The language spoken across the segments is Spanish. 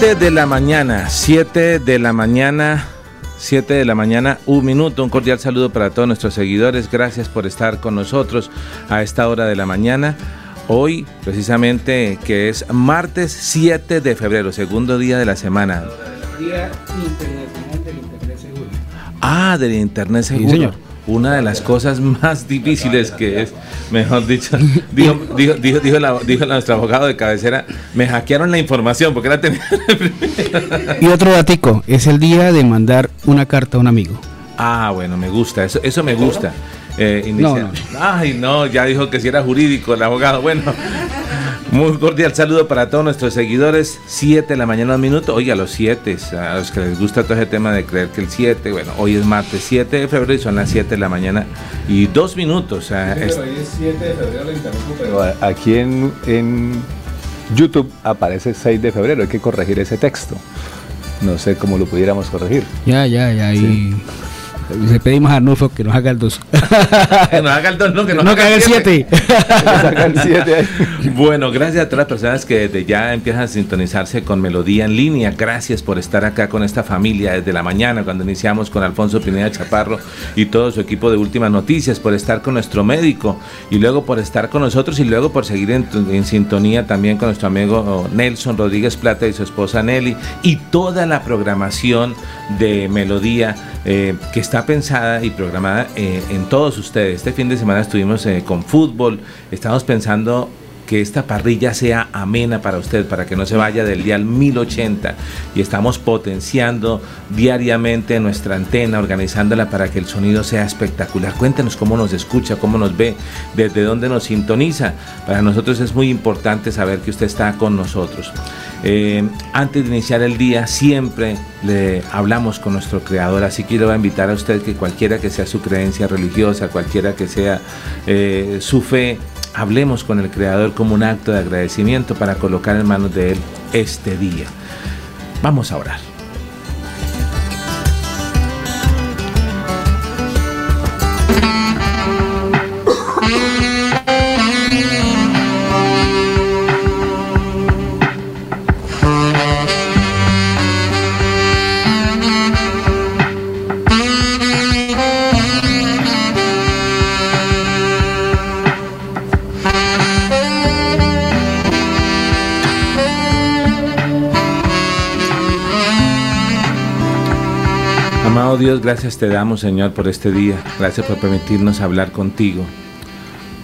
De la mañana, 7 de la mañana, 7 de la mañana, un minuto. Un cordial saludo para todos nuestros seguidores. Gracias por estar con nosotros a esta hora de la mañana. Hoy, precisamente, que es martes 7 de febrero, segundo día de la semana. Día Internacional del Internet Seguro. Ah, del Internet Seguro. Sí, señor una de las cosas más difíciles que es, mejor dicho, dijo, dijo, dijo, dijo, nuestro abogado de cabecera, me hackearon la información porque era tenía Y otro datico, es el día de mandar una carta a un amigo. Ah, bueno, me gusta, eso, eso me gusta. Eh, Ay, no, ya dijo que si era jurídico el abogado. Bueno, muy cordial saludo para todos nuestros seguidores. 7 de la mañana, un minuto. Oye, a los 7, a los que les gusta todo ese tema de creer que el 7, bueno, hoy es martes 7 de febrero y son las 7 de la mañana y dos minutos. hoy es 7 de febrero, pero aquí en, en YouTube aparece 6 de febrero. Hay que corregir ese texto. No sé cómo lo pudiéramos corregir. Ya, ya, ya. Y... Le pedimos a Arnulfo que nos haga el 2. que nos haga el 2, no, que nos no, haga el 7. bueno, gracias a todas las personas que desde ya empiezan a sintonizarse con Melodía en línea. Gracias por estar acá con esta familia desde la mañana, cuando iniciamos con Alfonso Pineda Chaparro y todo su equipo de Últimas Noticias, por estar con nuestro médico y luego por estar con nosotros y luego por seguir en, en sintonía también con nuestro amigo Nelson Rodríguez Plata y su esposa Nelly y toda la programación de Melodía eh, que está pensada y programada eh, en todos ustedes. Este fin de semana estuvimos eh, con fútbol, estamos pensando que esta parrilla sea amena para usted, para que no se vaya del dial 1080 y estamos potenciando diariamente nuestra antena, organizándola para que el sonido sea espectacular. Cuéntenos cómo nos escucha, cómo nos ve, desde dónde nos sintoniza. Para nosotros es muy importante saber que usted está con nosotros. Eh, antes de iniciar el día siempre le hablamos con nuestro creador, así que le a invitar a usted que cualquiera que sea su creencia religiosa, cualquiera que sea eh, su fe, hablemos con el creador como un acto de agradecimiento para colocar en manos de él este día. Vamos a orar. Dios, gracias te damos, Señor, por este día. Gracias por permitirnos hablar contigo.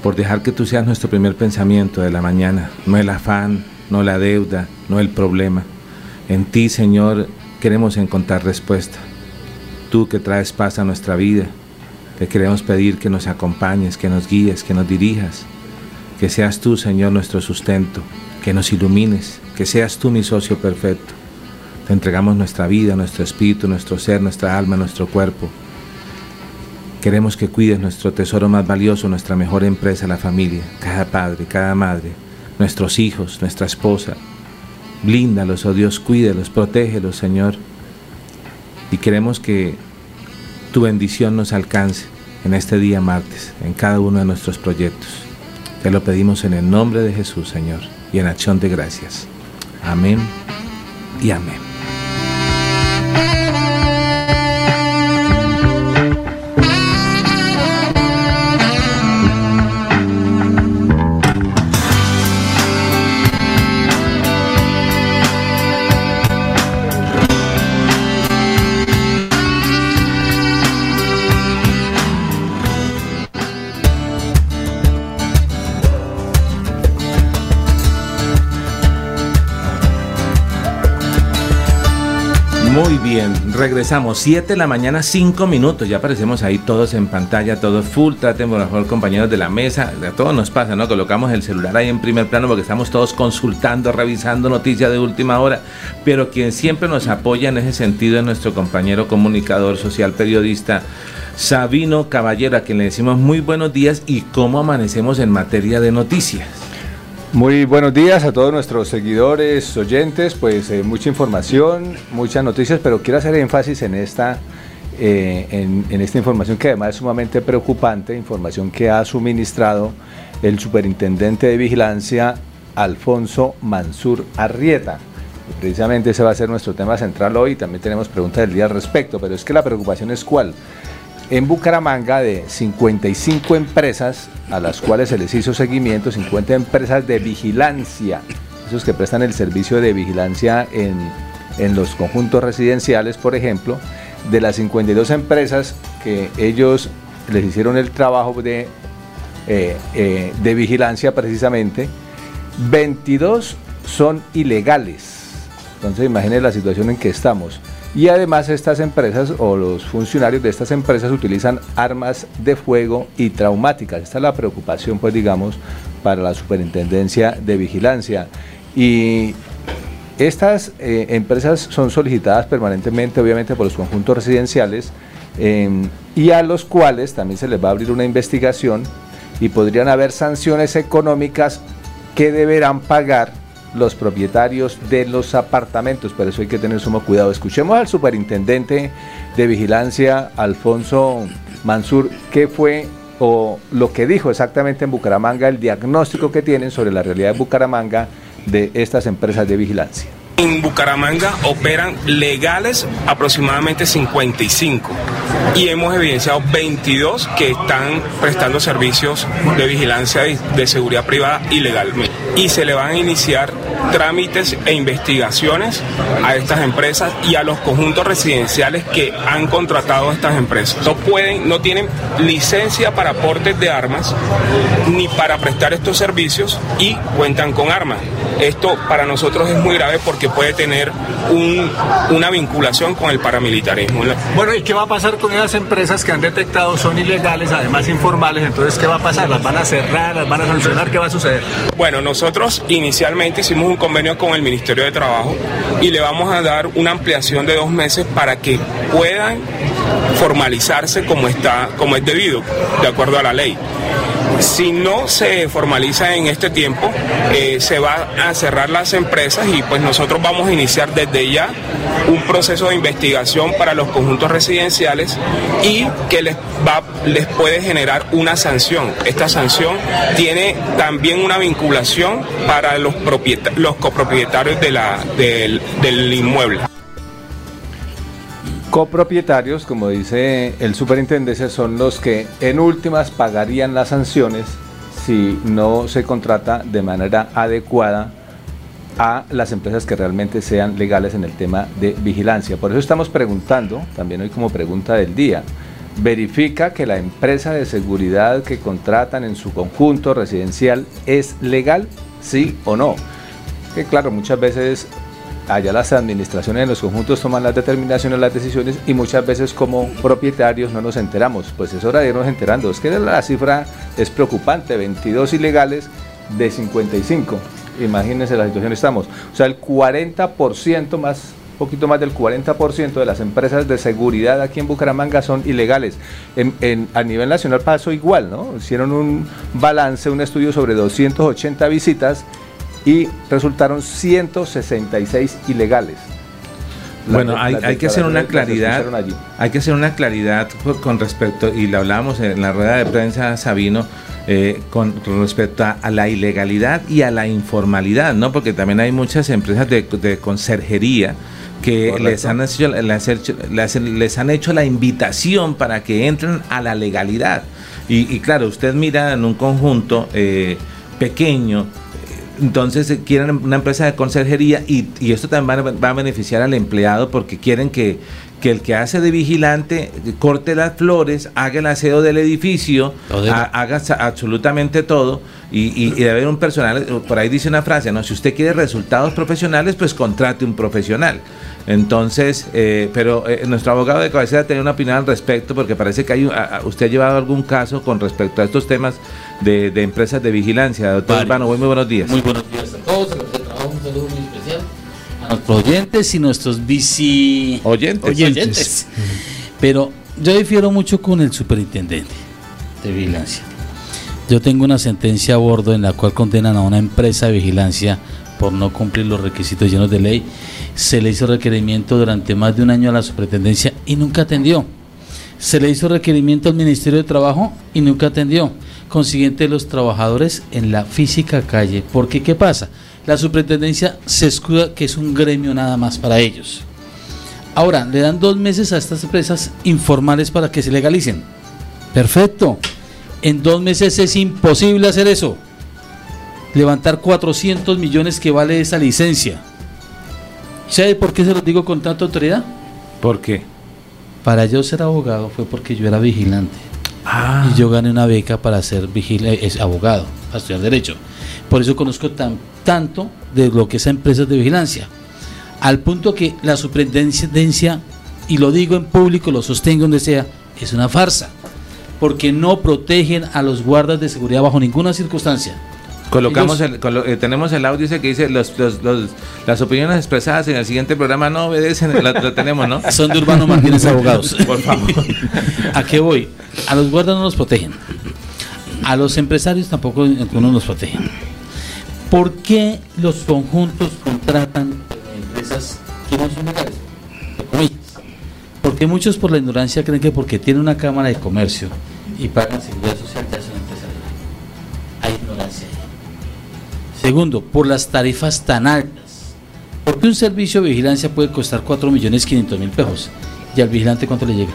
Por dejar que tú seas nuestro primer pensamiento de la mañana. No el afán, no la deuda, no el problema. En ti, Señor, queremos encontrar respuesta. Tú que traes paz a nuestra vida. Te queremos pedir que nos acompañes, que nos guíes, que nos dirijas. Que seas tú, Señor, nuestro sustento. Que nos ilumines. Que seas tú mi socio perfecto entregamos nuestra vida, nuestro espíritu, nuestro ser, nuestra alma, nuestro cuerpo. Queremos que cuides nuestro tesoro más valioso, nuestra mejor empresa, la familia, cada padre, cada madre, nuestros hijos, nuestra esposa. Blíndalos, oh Dios, cuídelos, protégelos, Señor. Y queremos que tu bendición nos alcance en este día martes, en cada uno de nuestros proyectos. Te lo pedimos en el nombre de Jesús, Señor, y en acción de gracias. Amén y amén. Regresamos. 7 de la mañana, 5 minutos. Ya aparecemos ahí todos en pantalla, todos full. Traten por favor, compañeros de la mesa. A todos nos pasa, ¿no? Colocamos el celular ahí en primer plano porque estamos todos consultando, revisando noticias de última hora. Pero quien siempre nos apoya en ese sentido es nuestro compañero comunicador social, periodista. Sabino Caballero, a quien le decimos muy buenos días y cómo amanecemos en materia de noticias. Muy buenos días a todos nuestros seguidores, oyentes, pues eh, mucha información, muchas noticias, pero quiero hacer énfasis en esta, eh, en, esta información que además es sumamente preocupante, información que ha suministrado el superintendente de vigilancia Alfonso Mansur Arrieta. precisamente ese va a ser nuestro tema central hoy, también tenemos preguntas del día al respecto, pero es que la preocupación es cuál en Bucaramanga de 55 empresas a las cuales se les hizo seguimiento, 50 empresas de vigilancia, esos que prestan el servicio de vigilancia en, los conjuntos residenciales, por ejemplo, de las 52 empresas que ellos les hicieron el trabajo de, eh, eh, de vigilancia precisamente, 22 son ilegales. Entonces imaginen la situación en que estamos. Y además estas empresas o los funcionarios de estas empresas utilizan armas de fuego y traumáticas. Esta es la preocupación, pues digamos, para la Superintendencia de Vigilancia. Y estas eh, empresas son solicitadas permanentemente, obviamente, por los conjuntos residenciales em, y a los cuales también se les va a abrir una investigación y podrían haber sanciones económicas que deberán pagar los propietarios de los apartamentos, pero eso hay que tener sumo cuidado. Escuchemos al superintendente de vigilancia, Alfonso Mansur, qué fue o lo que dijo exactamente en Bucaramanga, el diagnóstico que tienen sobre la realidad de Bucaramanga de estas empresas de vigilancia. En Bucaramanga operan legales aproximadamente 55 y hemos evidenciado 22 que están prestando servicios de vigilancia de seguridad privada ilegalmente. Y se le van a iniciar trámites e investigaciones a estas empresas y a los conjuntos residenciales que han contratado a estas empresas. No pueden, no tienen licencia para aportes de armas ni para prestar estos servicios y cuentan con armas. Esto para nosotros es muy grave porque puede tener una vinculación con el paramilitarismo. Bueno, ¿y qué va a pasar con esas empresas que han detectado son ilegales, además informales? Entonces, ¿qué va a pasar? ¿Las van a cerrar? ¿Las van a sancionar? ¿Qué va a suceder? Bueno, nosotros inicialmente hicimos un convenio con el Ministerio de Trabajo y le vamos a dar una ampliación de dos meses para que puedan formalizarse como está, como es debido, de acuerdo a la ley. Si no se formaliza en este tiempo, eh, se va a cerrar las empresas y pues nosotros vamos a iniciar desde ya un proceso de investigación para los conjuntos residenciales y que les, va, les puede generar una sanción. Esta sanción tiene también una vinculación para los, los copropietarios del, del inmueble copropietarios, como dice el superintendente, son los que en últimas pagarían las sanciones si no se contrata de manera adecuada a las empresas que realmente sean legales en el tema de vigilancia. Por eso estamos preguntando, también hoy como pregunta del día, verifica que la empresa de seguridad que contratan en su conjunto residencial es legal, sí o no. Que claro, muchas veces allá las administraciones en los conjuntos toman las determinaciones, las decisiones y muchas veces como propietarios no nos enteramos. Pues es hora de irnos enterando. Es que la cifra es preocupante, 22 ilegales de 55. Imagínense la situación estamos. O sea, el 40% más poquito más del 40% de las empresas de seguridad aquí en Bucaramanga son ilegales. A nivel nacional pasó igual, ¿no? Hicieron un balance, un estudio sobre 280 visitas y resultaron 166 ilegales. bueno, hay, que hacer una claridad, hay que hacer una claridad con respecto, y lo hablábamos en la rueda de prensa, Sabino, eh, con respecto a, la ilegalidad y a la informalidad, ¿no? Porque también hay muchas empresas de, conserjería que les han, hecho, les, han hecho la invitación para que entren a la legalidad. Y, claro, usted mira en un conjunto eh, pequeño, entonces eh, quieren una empresa de conserjería y, esto también va, a beneficiar al empleado porque quieren que, que el que hace de vigilante corte las flores, haga el aseo del edificio, haga absolutamente todo y, y, debe haber un personal, por ahí dice una frase, ¿no? Si usted quiere resultados profesionales, pues contrate un profesional. Entonces, eh, pero eh, nuestro abogado de cabecera tiene una opinión al respecto porque parece que hay, usted ha llevado algún caso con respecto a estos temas de, empresas de vigilancia. Doctor Urbano, muy, buenos días. Muy buenos días a todos, nuestros oyentes y nuestros bici oyentes. Pero yo difiero mucho con el superintendente de vigilancia. Yo tengo una sentencia a bordo en la cual condenan a una empresa de vigilancia por no cumplir los requisitos llenos de ley. Se le hizo requerimiento durante más de un año a la superintendencia y nunca atendió. Se le hizo requerimiento al Ministerio de Trabajo y nunca atendió. Consiguiente, los trabajadores en la física calle. Porque, ¿qué pasa? La superintendencia se escuda que es un gremio nada más para ellos. Ahora, le dan dos meses a estas empresas informales para que se legalicen. Perfecto. En dos meses es imposible hacer eso levantar 400 millones que vale esa licencia. ¿Sabe por qué se lo digo con tanta autoridad? ¿Por qué? Para yo ser abogado fue porque yo era vigilante. Ah. Y yo gané una beca para ser vigilante, es abogado, para estudiar Derecho. Por eso conozco tan, tanto de lo que es empresas de vigilancia. Al punto que la superintendencia, y lo digo en público, lo sostengo donde sea, es una farsa. Porque no protegen a los guardas de seguridad bajo ninguna circunstancia. Colocamos el, eh, tenemos el audio ese que dice los, las opiniones expresadas en el siguiente programa no obedecen, lo, tenemos, ¿no? Son de Urbano Martínez Abogados. Por favor. ¿A qué voy? A los guardas no los protegen. A los empresarios tampoco algunos los protegen. ¿Por qué los conjuntos contratan empresas que no son legales? Porque muchos por la ignorancia creen que porque tiene una cámara de comercio y pagan seguridad social ya son empresarios. Hay ignorancia Segundo, por las tarifas tan altas. Porque un servicio de vigilancia puede costar 4 millones 500 mil pesos. ¿Y al vigilante cuánto le llega?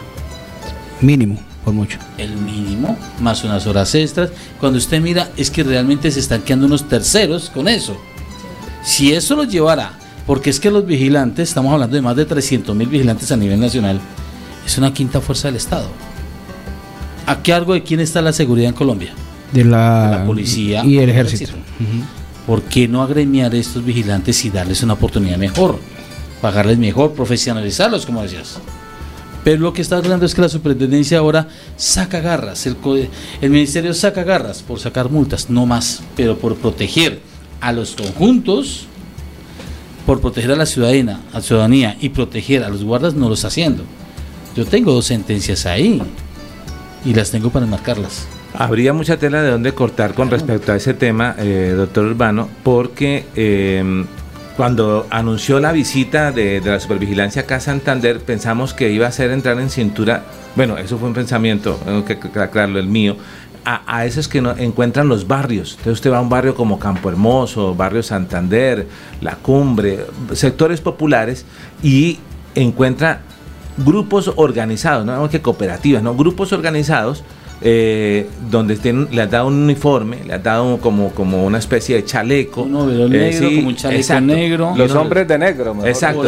Mínimo, por mucho. El mínimo, más unas horas extras. Cuando usted mira, es que realmente se están quedando unos terceros con eso. Si eso lo llevara, porque es que los vigilantes, estamos hablando de más de 300 mil vigilantes a nivel nacional, es una quinta fuerza del Estado. ¿A qué algo de quién está la seguridad en Colombia? De la, policía y el ejército. ¿por qué no agremiar a estos vigilantes y darles una oportunidad mejor? Pagarles mejor, profesionalizarlos, como decías. Pero lo que está hablando es que la superintendencia ahora saca garras, el, el ministerio saca garras por sacar multas, no más, pero por proteger a los conjuntos, por proteger a la ciudadana, a la ciudadanía y proteger a los guardas, no lo está haciendo. Yo tengo dos sentencias ahí y las tengo para marcarlas. Habría mucha tela de dónde cortar con respecto a ese tema, eh, doctor Urbano, porque em, cuando anunció la visita de, la supervigilancia acá a Santander, pensamos que iba a ser entrar en cintura, bueno, eso fue un pensamiento, tengo que aclararlo, el mío, a, esos que no, encuentran los barrios. Entonces usted va a un barrio como Campo Hermoso, Barrio Santander, La Cumbre, sectores populares y encuentra grupos organizados, no que cooperativas, no grupos organizados eh, donde le ha dado un uniforme, le ha dado como, como una especie de chaleco. Un eh, negro, como un chaleco negro. Los hombres de negro. Exacto.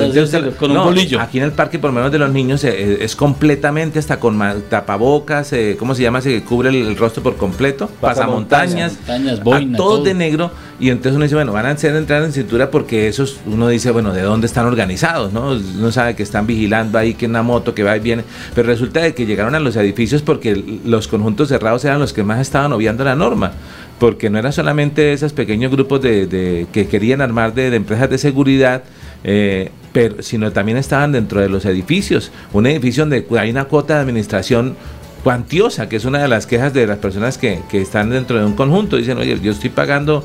con un bolillo. Aquí en el parque, por lo menos de los niños, eh, es completamente hasta con tapabocas, ¿cómo se llama? Se cubre el, rostro por completo, pasamontañas, montañas, boina, todo, de negro. Y entonces uno dice, bueno, van a ser entrar en cintura porque esos, uno dice, bueno, ¿de dónde están organizados? ¿no? Uno sabe que están vigilando ahí, que una moto que va y viene. Pero resulta de que llegaron a los edificios porque los conjuntos cerrados eran los que más estaban obviando la norma, porque no eran solamente esos pequeños grupos de, que querían armar de, empresas de seguridad, eh, pero, sino también estaban dentro de los edificios, un edificio donde hay una cuota de administración cuantiosa, que es una de las quejas de las personas que, que están dentro de un conjunto, dicen, oye, yo estoy pagando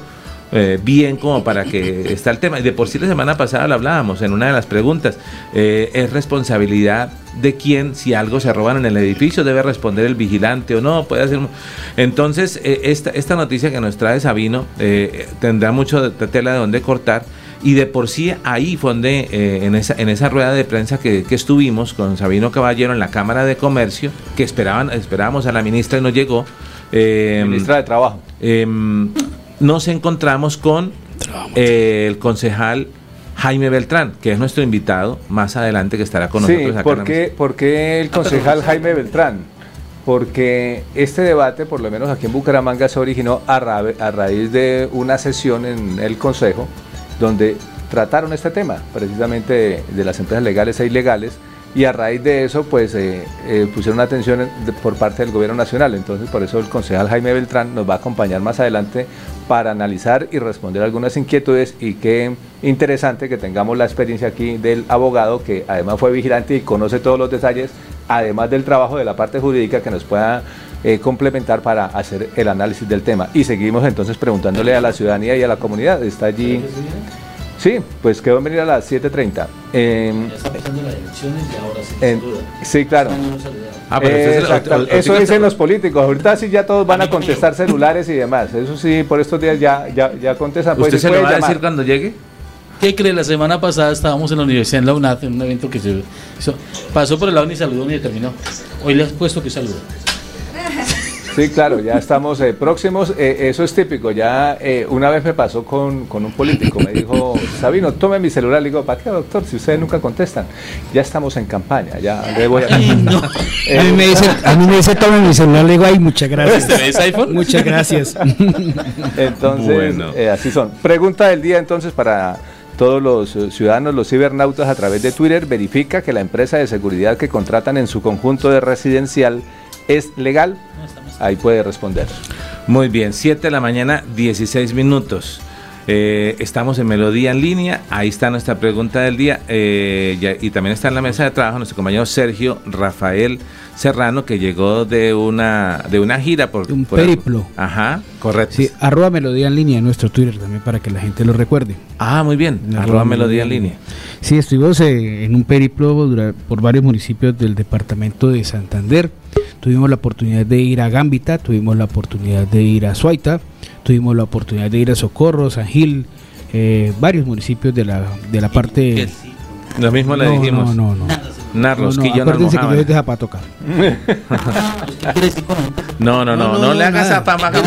eh, bien como para que está el tema. Y de por sí la semana pasada lo hablábamos en una de las preguntas. Eh, es responsabilidad de quién si algo se roban en el edificio, debe responder el vigilante o no, puede hacer... Entonces, eh, esta, esta noticia que nos trae Sabino tendrá mucho de, tela de donde cortar. Y de por sí ahí fue donde, en, esa, en esa rueda de prensa que, que, estuvimos con Sabino Caballero en la Cámara de Comercio, que esperaban, esperábamos a la ministra y no llegó. ministra de Trabajo. Em, nos encontramos con eh, el concejal Jaime Beltrán, que es nuestro invitado más adelante que estará con nosotros. Acá ¿por, qué, ¿Por qué el concejal Jaime Beltrán? Porque este debate, por lo menos aquí en Bucaramanga, se originó a, a raíz de una sesión en el Consejo donde trataron este tema, precisamente de, las empresas legales e ilegales, y a raíz de eso, pues eh, eh, pusieron atención por parte del gobierno nacional. Entonces, por eso el concejal Jaime Beltrán nos va a acompañar más adelante para analizar y responder algunas inquietudes y qué interesante que tengamos la experiencia aquí del abogado que además fue vigilante y conoce todos los detalles, además del trabajo de la parte jurídica que nos pueda eh, complementar para hacer el análisis del tema. Y seguimos entonces preguntándole a la ciudadanía y a la comunidad. Está allí. Sí, pues quedó en venir a las 7.30. Eh, ya está pasando las elecciones y ahora sí. En, sí, claro. Ah, pero eso dicen los políticos. Ahorita sí ya todos van a contestar celulares y demás. Eso sí, por estos días ya, ya, ya contestan. ¿Usted pues, se lo va a decir cuando llegue? ¿Qué cree? La semana pasada estábamos en la universidad en la UNAT, en un evento que se hizo. Pasó por el lado ni saludó ni terminó. Hoy le has puesto que saludó. Sí, claro, ya estamos eh, próximos. Eh, eso es típico. Ya eh, una vez me pasó con, un político. Me dijo, Sabino, tome mi celular. Le digo, ¿para qué, doctor? Si ustedes nunca contestan. Ya estamos en campaña. Ya le voy a... a, mí me dice, a mí me dice, tome mi celular. Le digo, ay, muchas gracias. ¿Te iPhone? Muchas gracias. Entonces, así son. Pregunta del día entonces para todos los ciudadanos, los cibernautas a través de Twitter, verifica que la empresa de seguridad que contratan en su conjunto de residencial es legal. Ahí puede responder. Muy bien, 7 de la mañana, 16 minutos. Eh, estamos en Melodía en línea, ahí está nuestra pregunta del día eh, y también está en la mesa de trabajo nuestro compañero Sergio Rafael Serrano que llegó de una de una gira por un periplo. Ajá, correcto. Sí, arroba Melodía en línea en nuestro Twitter también para que la gente lo recuerde. Ah, muy bien, arroba, Melodía, en línea. Sí, estuvimos eh, en un periplo por varios municipios del departamento de Santander. Tuvimos la oportunidad de ir a Gambita, tuvimos la oportunidad de ir a Suaita, tuvimos la oportunidad de ir a Socorro, San Gil, eh, varios municipios de la, de la parte... Lo mismo le dijimos. No, no, no. Narros, no, no, que yo no que yo es de Zapatoca. no, no, no, no, le hagas Zapama La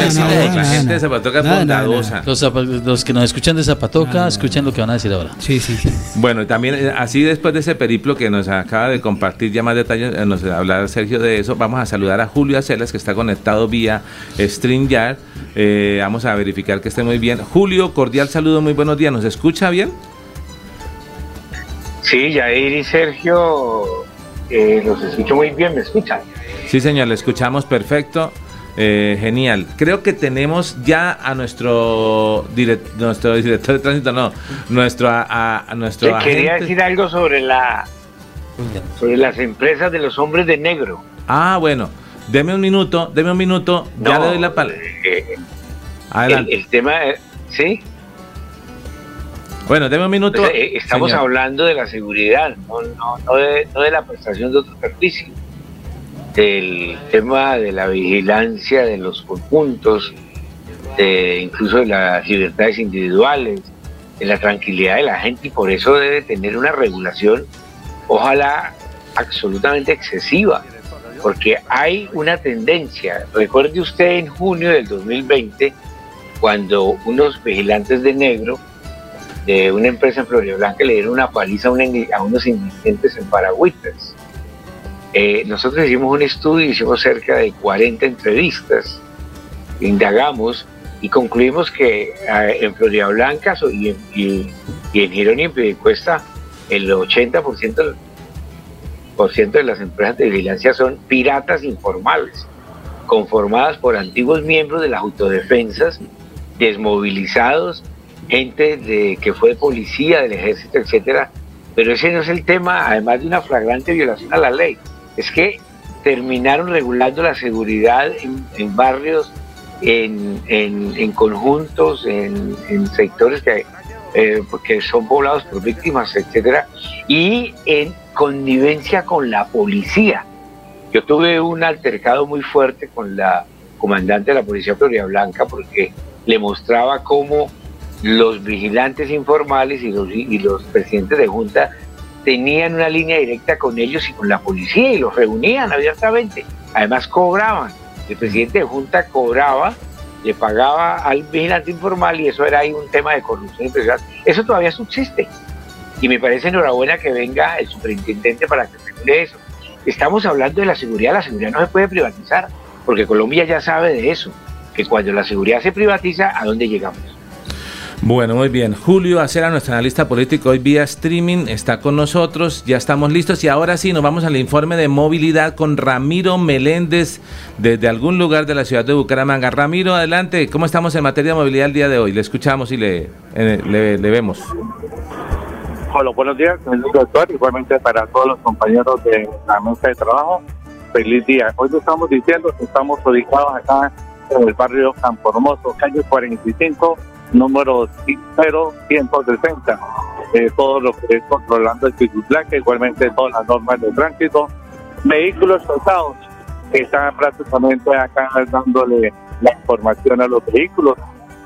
gente de Zapatoca es bondadosa. Los, los, que nos escuchan de Zapatoca, escuchen lo que van a decir ahora. Sí, sí, sí. Bueno, y también eh, así después de ese periplo que nos acaba de compartir ya más detalles, eh, nos va a hablar Sergio de eso, vamos a saludar a Julio Acelas que está conectado vía StreamYard. Eh, vamos a verificar que esté muy bien. Julio, cordial saludo, muy buenos días. ¿Nos escucha bien? Sí, Jair y Sergio, eh, los escucho muy bien, ¿me escuchan? Sí, señor, le escuchamos perfecto. Eh, genial. Creo que tenemos ya a nuestro, nuestro director de tránsito, no, nuestro a, nuestro. quería decir algo sobre la sobre las empresas de los hombres de negro. Ah, bueno. Deme un minuto, deme un minuto, ya le doy la palabra. Eh, Adelante. El, el tema, ¿sí? Bueno, deme un minuto. Eh, estamos hablando de la seguridad, no, no, no, de, no, de, la prestación de otro servicio. Del tema de la vigilancia de los conjuntos, de, incluso de las libertades individuales, de la tranquilidad de la gente, y por eso debe tener una regulación, ojalá absolutamente excesiva, porque hay una tendencia. Recuerde usted en junio del 2020, cuando unos vigilantes de negro de una empresa en Florida Blanca le dieron una paliza a, unos indigentes en Paragüitas. Eh, nosotros hicimos un estudio, hicimos cerca de 40 entrevistas, indagamos y concluimos que eh, en Florida Blanca y en, y, en Girón y en el 80% por ciento de las empresas de vigilancia son piratas informales, conformadas por antiguos miembros de las autodefensas, desmovilizados gente de, que fue policía del ejército, etcétera, pero ese no es el tema, además de una flagrante violación a la ley. Es que terminaron regulando la seguridad en, barrios, en, en, conjuntos, en, sectores que, eh, que son poblados por víctimas, etcétera, y en connivencia con la policía. Yo tuve un altercado muy fuerte con la comandante de la Policía Florida Blanca porque le mostraba cómo los vigilantes informales y los, presidentes de junta tenían una línea directa con ellos y con la policía y los reunían abiertamente. Además cobraban. El presidente de junta cobraba, le pagaba al vigilante informal y eso era ahí un tema de corrupción Eso todavía subsiste. Y me parece enhorabuena que venga el superintendente para que regule eso. Estamos hablando de la seguridad, la seguridad no se puede privatizar, porque Colombia ya sabe de eso, que cuando la seguridad se privatiza, ¿a dónde llegamos? Bueno, muy bien. Julio Acera, nuestro analista político, hoy vía streaming, está con nosotros. Ya estamos listos y ahora sí nos vamos al informe de movilidad con Ramiro Meléndez desde algún lugar de la ciudad de Bucaramanga. Ramiro, adelante. ¿Cómo estamos en materia de movilidad el día de hoy? Le escuchamos y le, eh, vemos. Hola, buenos días, doctor. Igualmente para todos los compañeros de la mesa de trabajo. Feliz día. Hoy lo estamos diciendo que estamos ubicados acá en el barrio Campo Hermoso, calle 45 número 0160. Eh, todo lo que es controlando el placa, igualmente todas las normas de tránsito. Vehículos pesados que están prácticamente acá dándole la información a los vehículos.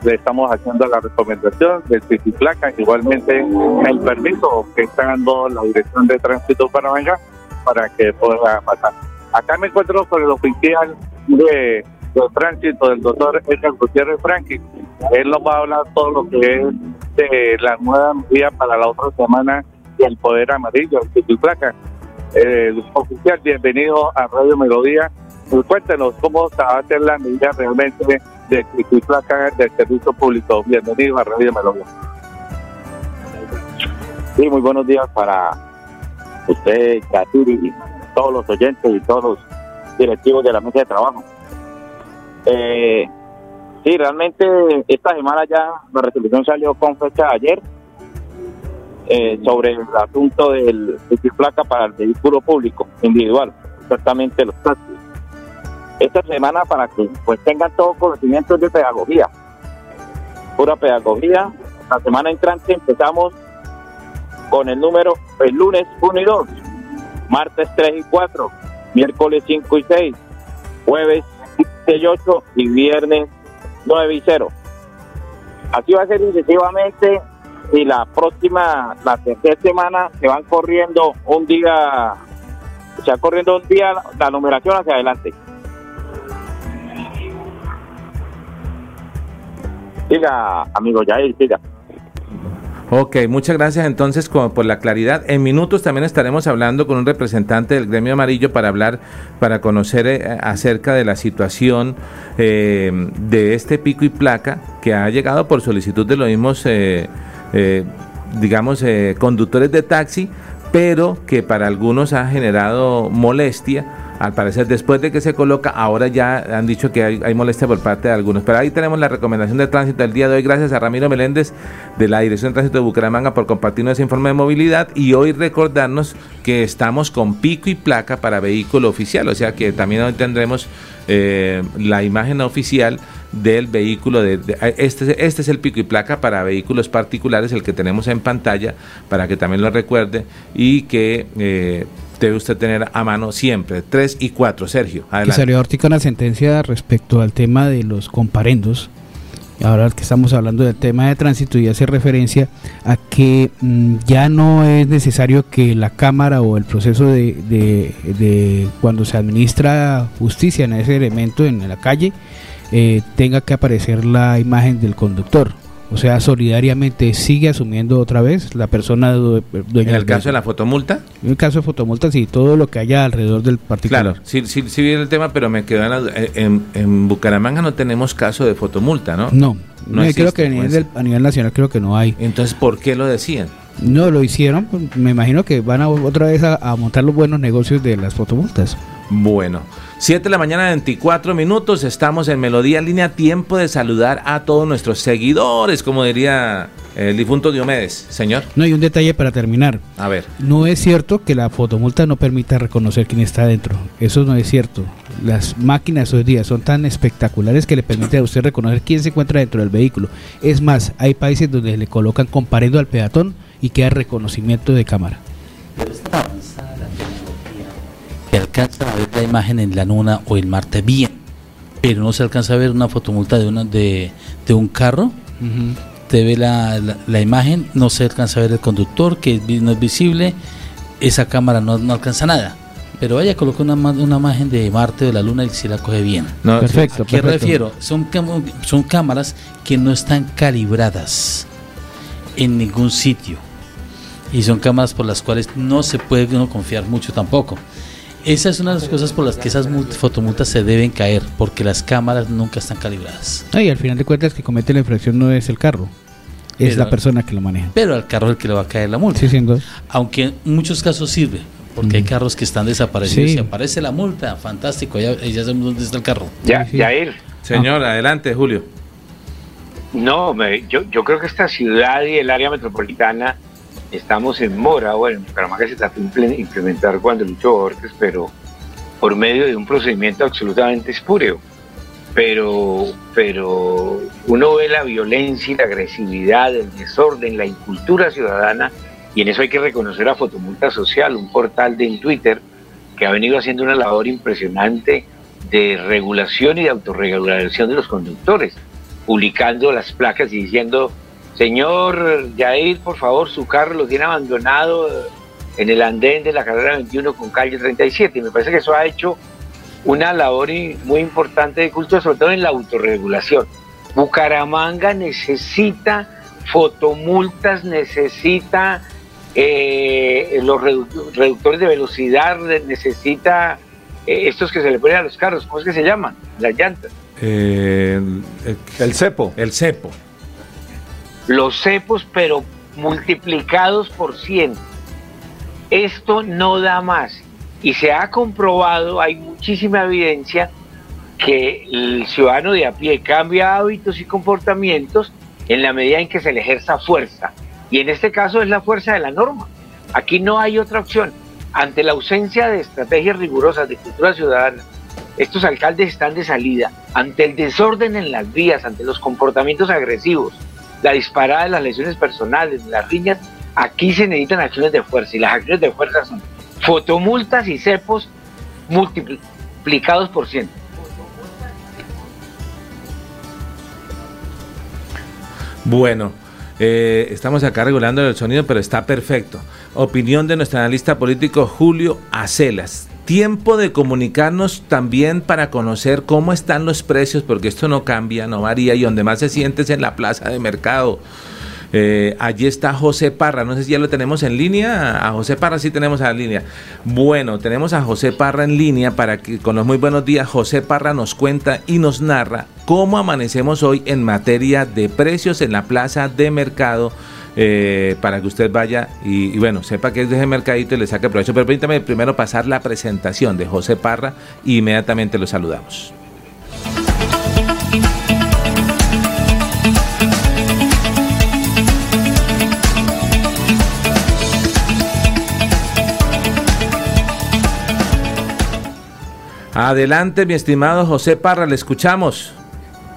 Le estamos haciendo la recomendación del placa, igualmente el permiso que está dando la Dirección de Tránsito Panamá para que pueda pasar. Acá me encuentro con el oficial de de tránsito del doctor Edgar Gutiérrez Franqui. Él nos va a hablar todo lo que es de la nueva medida para la otra semana del poder amarillo, el placa. Eh, oficial, bienvenido a Radio Melodía. Pues cuéntenos cómo se va a hacer la medida realmente de placa del servicio público. Bienvenido a Radio Melodía. Sí, muy buenos días para usted, y todos los oyentes y todos los directivos de la mesa de trabajo. Eh, sí, realmente esta semana ya la resolución salió con fecha ayer eh, sobre el asunto del placa para el vehículo público individual, exactamente los taxis. Esta semana para que pues tengan todo conocimiento de pedagogía, pura pedagogía. La semana entrante empezamos con el número el lunes 1 y 2, martes 3 y 4, miércoles 5 y 6, jueves y 8 y viernes 9 y 0. Así va a ser sucesivamente y la próxima, la tercera semana se van corriendo un día, se va corriendo un día la numeración hacia adelante. Siga, amigo Jair, siga. Ok, muchas gracias entonces por la claridad. En minutos también estaremos hablando con un representante del gremio amarillo para hablar, para conocer eh, acerca de la situación eh, de este pico y placa que ha llegado por solicitud de los mismos, eh, digamos, conductores de taxi, pero que para algunos ha generado molestia al parecer, después de que se coloca, ahora ya han dicho que hay, molestia por parte de algunos. Pero ahí tenemos la recomendación de tránsito del día de hoy. Gracias a Ramiro Meléndez de la Dirección de Tránsito de Bucaramanga por compartirnos ese informe de movilidad y hoy recordarnos que estamos con pico y placa para vehículo oficial. O sea que también hoy tendremos eh, la imagen oficial del vehículo este, este es el pico y placa para vehículos particulares el que tenemos en pantalla para que también lo recuerde y que eh, debe usted tener a mano siempre. 3 y 4, Sergio. Adelante. Que salió ahorita una sentencia respecto al tema de los comparendos. Ahora que estamos hablando del tema de tránsito y hace referencia a que mm, ya no es necesario que la Cámara o el proceso de, de, cuando se administra justicia en ese elemento en la calle eh, tenga que aparecer la imagen del conductor o sea, solidariamente sigue asumiendo otra vez la persona dueña. ¿En el caso de la fotomulta? En el caso de fotomulta, sí, todo lo que haya alrededor del particular. Claro, sí, sí, sí viene el tema, pero me quedó en, en, Bucaramanga no tenemos caso de fotomulta, ¿no? No, no, creo que a nivel, a nivel nacional creo que no hay. Entonces, ¿por qué lo decían? No lo hicieron, me imagino que van a otra vez a, a montar los buenos negocios de las fotomultas. Bueno, 7 de la mañana, 24 minutos. Estamos en Melodía Línea. Tiempo de saludar a todos nuestros seguidores, como diría el difunto Diomedes. Señor. No, hay un detalle para terminar. A ver. No es cierto que la fotomulta no permita reconocer quién está dentro. Eso no es cierto. Las máquinas hoy día son tan espectaculares que le permiten a usted reconocer quién se encuentra dentro del vehículo. Es más, hay países donde le colocan comparendo al peatón y queda reconocimiento de cámara que alcanza a ver la imagen en la luna o el Marte bien, pero no se alcanza a ver una fotomulta de, una, de, de un carro. Te ve la, la, imagen, no se alcanza a ver el conductor, que no es visible, esa cámara no, no alcanza nada. Pero vaya, coloca una, una imagen de Marte o de la Luna y si la coge bien. perfecto. ¿A qué refiero? Son, son cámaras que no están calibradas en ningún sitio Y son cámaras por las cuales no se puede uno confiar mucho tampoco. Esa es una de las cosas por las que esas fotomultas se deben caer, porque las cámaras nunca están calibradas. y al final de cuentas que comete la infracción no es el carro, es la persona que lo maneja. Pero al carro es el que le va a caer la multa. Sí. Aunque en muchos casos sirve, porque hay carros que están desaparecidos. Si aparece la multa, fantástico, ya, ya sabemos dónde está el carro. Ya, ya ir. Señor, adelante, Julio. No, yo, yo creo que esta ciudad y el área metropolitana estamos en mora, bueno, en que se trató de implementar cuando luchó Borges, pero por medio de un procedimiento absolutamente espúreo. Pero, pero uno ve la violencia y la agresividad, el desorden, la incultura ciudadana, y en eso hay que reconocer a Fotomulta Social, un portal de Twitter que ha venido haciendo una labor impresionante de regulación y de autorregulación de los conductores, publicando las placas y diciendo Señor Yair, por favor, su carro lo tiene abandonado en el andén de la carrera 21 con calle 37. Y me parece que eso ha hecho una labor muy importante de cultura, sobre todo en la autorregulación. Bucaramanga necesita fotomultas, necesita eh, los reductores de velocidad, necesita eh, estos que se le ponen a los carros, ¿cómo es que se llaman? Las llantas. Eh, el cepo. El cepo los cepos, pero multiplicados por 100. Esto no da más. Y se ha comprobado, hay muchísima evidencia, que el ciudadano de a pie cambia hábitos y comportamientos en la medida en que se le ejerza fuerza. Y en este caso es la fuerza de la norma. Aquí no hay otra opción. Ante la ausencia de estrategias rigurosas de cultura ciudadana, estos alcaldes están de salida. Ante el desorden en las vías, ante los comportamientos agresivos, la disparada de las lesiones personales, las riñas, aquí se necesitan acciones de fuerza y las acciones de fuerza son fotomultas y cepos multiplicados por ciento. Bueno, eh, estamos acá regulando el sonido, pero está perfecto. Opinión de nuestro analista político Julio Acelas tiempo de comunicarnos también para conocer cómo están los precios, porque esto no cambia, no varía, y donde más se siente es en la plaza de mercado. Eh, allí está José Parra, no sé si ya lo tenemos en línea, a José Parra sí tenemos en línea. Bueno, tenemos a José Parra en línea para que con los muy buenos días José Parra nos cuenta y nos narra cómo amanecemos hoy en materia de precios en la plaza de mercado eh, para que usted vaya y, bueno, sepa que es de ese mercadito y le saque provecho. Pero permítame primero pasar la presentación de José Parra y inmediatamente lo saludamos. Adelante, mi estimado José Parra, le escuchamos.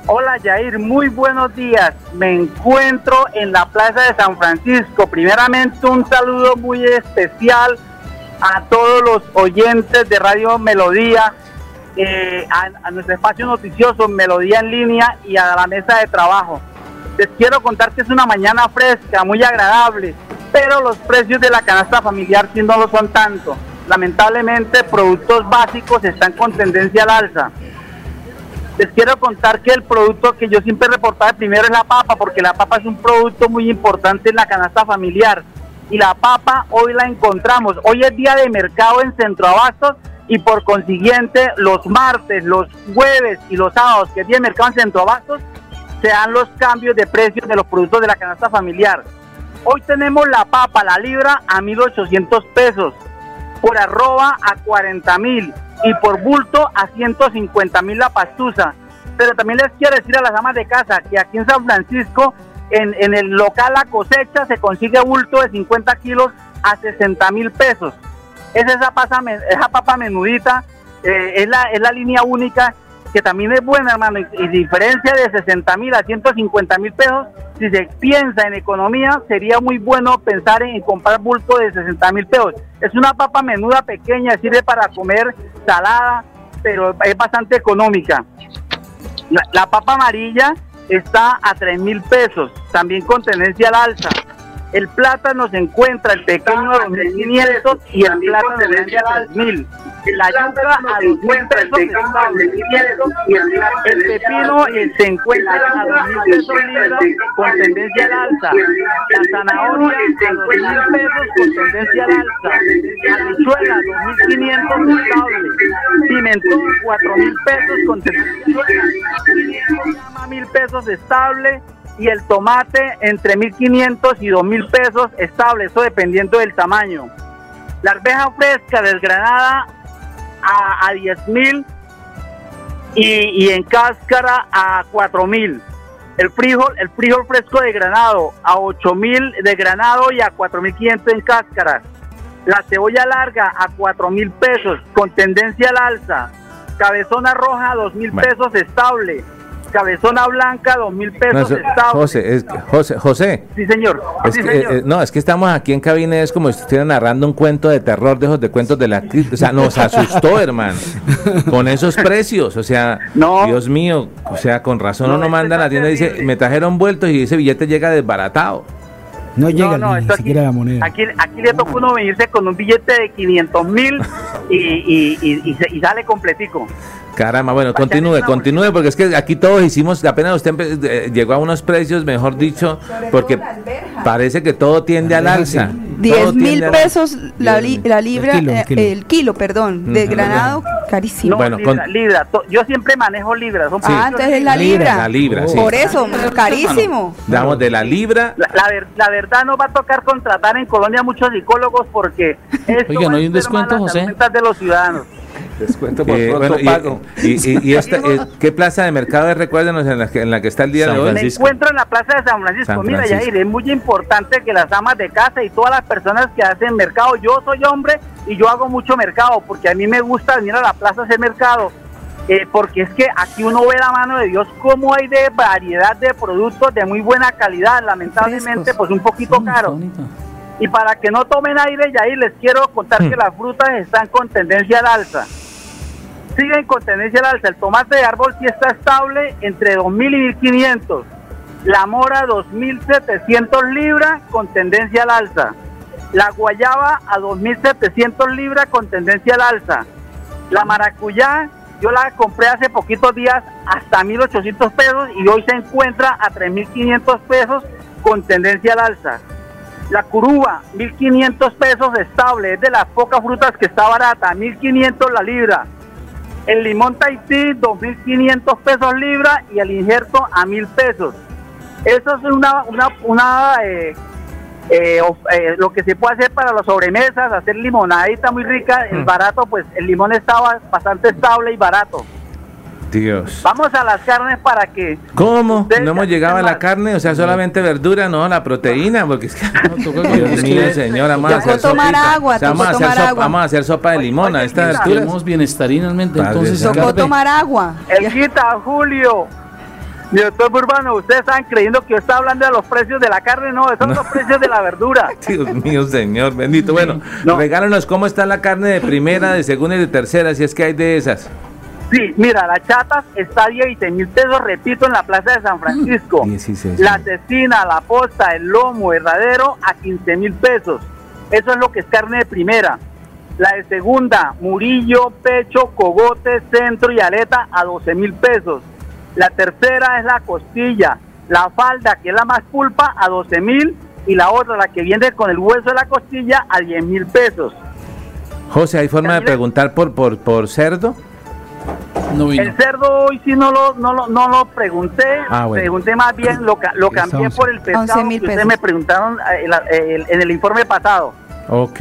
Hola Jair, muy buenos días. Me encuentro en la Plaza de San Francisco. Primeramente un saludo muy especial a todos los oyentes de Radio Melodía, eh, a, nuestro espacio noticioso Melodía en línea y a la mesa de trabajo. Les quiero contar que es una mañana fresca, muy agradable, pero los precios de la canasta familiar sí no lo son tanto. Lamentablemente productos básicos están con tendencia al alza les quiero contar que el producto que yo siempre reportaba primero es la papa, porque la papa es un producto muy importante en la canasta familiar. Y la papa hoy la encontramos. Hoy es día de mercado en Centro Abastos y por consiguiente los martes, los jueves y los sábados, que es día de mercado en Centro Abastos, se dan los cambios de precios de los productos de la canasta familiar. Hoy tenemos la papa, la libra, a 1.800 pesos, por arroba a 40 mil y por bulto a 150 mil la pastusa. Pero también les quiero decir a las amas de casa que aquí en San Francisco, en, en el local La Cosecha, se consigue bulto de 50 kilos a 60 mil pesos. Es esa, pasa, esa papa menudita, eh, es, la, es la línea única que también es buena, hermano, y, diferencia de 60 mil a 150 mil pesos, si se piensa en economía, sería muy bueno pensar en, comprar bulto de 60 mil pesos. Es una papa menuda pequeña, sirve para comer salada, pero es bastante económica. La, papa amarilla está a 3 mil pesos, también con tendencia al alza. El plátano se encuentra el pequeño a 2.500 y el plátano de 3.000. la yuca a 2 mil pesos el pepino eh, se encuentra a 2 mil pesos libra con tendencia al alza, la zanahoria a 2 mil pesos con tendencia al alza, la lechuela 2.500 estable, pimentón 4 mil pesos con tendencia a mil pesos estable y el tomate entre 1.500 y 2.000 pesos estable, eso dependiendo del tamaño. La arveja fresca desgranada a, a 10 mil y, y, en cáscara a 4 mil. El frijol, el frijol fresco de granado a 8 mil de granado y a 4 mil 500 en cáscaras. La cebolla larga a 4 mil pesos con tendencia al alza. Cabezona roja a 2 mil pesos estable cabezona blanca, dos mil pesos. No, José, es, José, José. Sí, señor. Es sí, que, señor. Eh, no, es que estamos aquí en cabina, es como si estuvieran narrando un cuento de terror de esos de cuentos de la... O sea, nos asustó, hermano, con esos precios. O sea, no, Dios mío, o sea, con razón no, uno manda a la tienda y dice, me trajeron vueltos y ese billete llega desbaratado. No llega no, no, ni siquiera aquí, la moneda. Aquí, aquí le toca uno venirse con un billete de 500 mil y, y, y, y, sale completico. Caramba, bueno, continúe, continúe, porque es que aquí todos hicimos, apenas usted eh, llegó a unos precios, mejor dicho, porque parece que todo tiende al alza. 10 mil pesos la, li, la, libra, el kilo, el kilo. Eh, el kilo perdón, de granado, carísimo. No, bueno, libra, con... libra, yo siempre manejo libras. Son ah, entonces es la libra. La libra, sí. Por eso, carísimo. Damos de la libra. La, la, ver, la, verdad no va a tocar contratar en Colombia muchos psicólogos porque esto Oiga, ¿no hay un descuento, José? de los ciudadanos. Descuento por eh, pronto bueno, pago. Y, y, y esta, eh, ¿Qué plaza de mercado es? Recuérdenos en la, que, en la que está el día San de hoy. Me encuentro en la plaza de San Francisco. San Mira. Yair, es muy importante que las amas de casa y todas las personas que hacen mercado, yo soy hombre y yo hago mucho mercado porque a mí me gusta venir a la plaza a hacer mercado. Eh, porque es que aquí uno ve la mano de Dios cómo hay de variedad de productos de muy buena calidad, lamentablemente Frescos. pues un poquito Sí, caro. bonito. Y para que no tomen aire, Yair, les quiero contar Hmm. que las frutas están con tendencia al alza. Siguen con tendencia al alza. El tomate de árbol sí está estable entre 2.000 y 1.500. La mora 2.700 libras con tendencia al alza. La guayaba a 2.700 libras con tendencia al alza. La maracuyá yo la compré hace poquitos días hasta 1.800 pesos y hoy se encuentra a 3.500 pesos con tendencia al alza. La curuba, 1.500 pesos estable, es de las pocas frutas que está barata, 1.500 la libra. El limón Tahití, 2.500 pesos libra y el injerto a 1.000 pesos. Eso es una, una, una eh, eh, eh, lo que se puede hacer para las sobremesas, hacer limonadita muy rica, el Mm. barato, pues el limón estaba bastante estable y barato. Dios. Vamos a las carnes para que... ¿Cómo? ¿No hemos llegado a la carne? O sea, solamente verdura, no, la proteína, porque es que... Dios mío, señor, vamos a hacer tomar agua, vamos, a tocó hacer tomar sopa, agua. vamos a hacer sopa de limón a estas alturas. Queremos bienestarinamente, entonces. Tocó tomar agua. El quita, Julio. Director Urbano, ustedes están creyendo que yo estaba hablando de los precios de la carne, no, esos son los precios de la verdura. Dios mío, señor, bendito. Bueno, No. regálanos cómo está la carne de primera, de segunda y de tercera, si es que hay de esas. Sí, mira, la chatas está a 16 mil pesos, repito, en la plaza de San Francisco. 16 La cecina, la posta, el lomo, el radero a 15 mil pesos. Eso es lo que es carne de primera. La de segunda, murillo, pecho, cogote, centro y aleta a 12 mil pesos. La tercera es la costilla, la falda, que es la más pulpa, a 12 mil. Y la otra, la que viene con el hueso de la costilla, a 10 mil pesos. José, ¿hay forma de preguntar por, por, por cerdo? No vino. El cerdo hoy sí no lo, no lo, no lo pregunté, Ah, bueno. pregunté más bien, lo, ca- lo cambié por el pescado 11 mil que ustedes pesos. me preguntaron eh, en el informe pasado. Ok,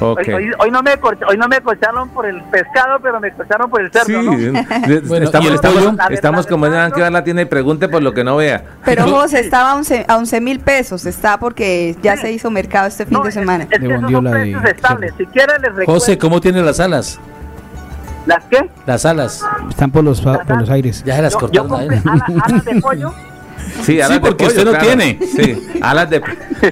ok. Hoy, hoy- hoy no me hoy no me corcharon por el pescado, pero me corcharon por el cerdo, Sí, ¿no? Bueno, estamos, como en que la tienda y pregunte por lo que no vea. Pero José estaba a 11 a 11 mil pesos, está porque ya se hizo mercado este fin No, de es- semana. Es, que Le esos vendió son la de precios estables. Si quieren les recuerdo. José, ¿cómo tiene las alas? ¿Las qué? Las alas. Están por los, por los aires. Ya se las Yo, yo cortaron compré alas de pollo. Sí, alas porque pollo, usted no claro. tiene. Sí, alas de...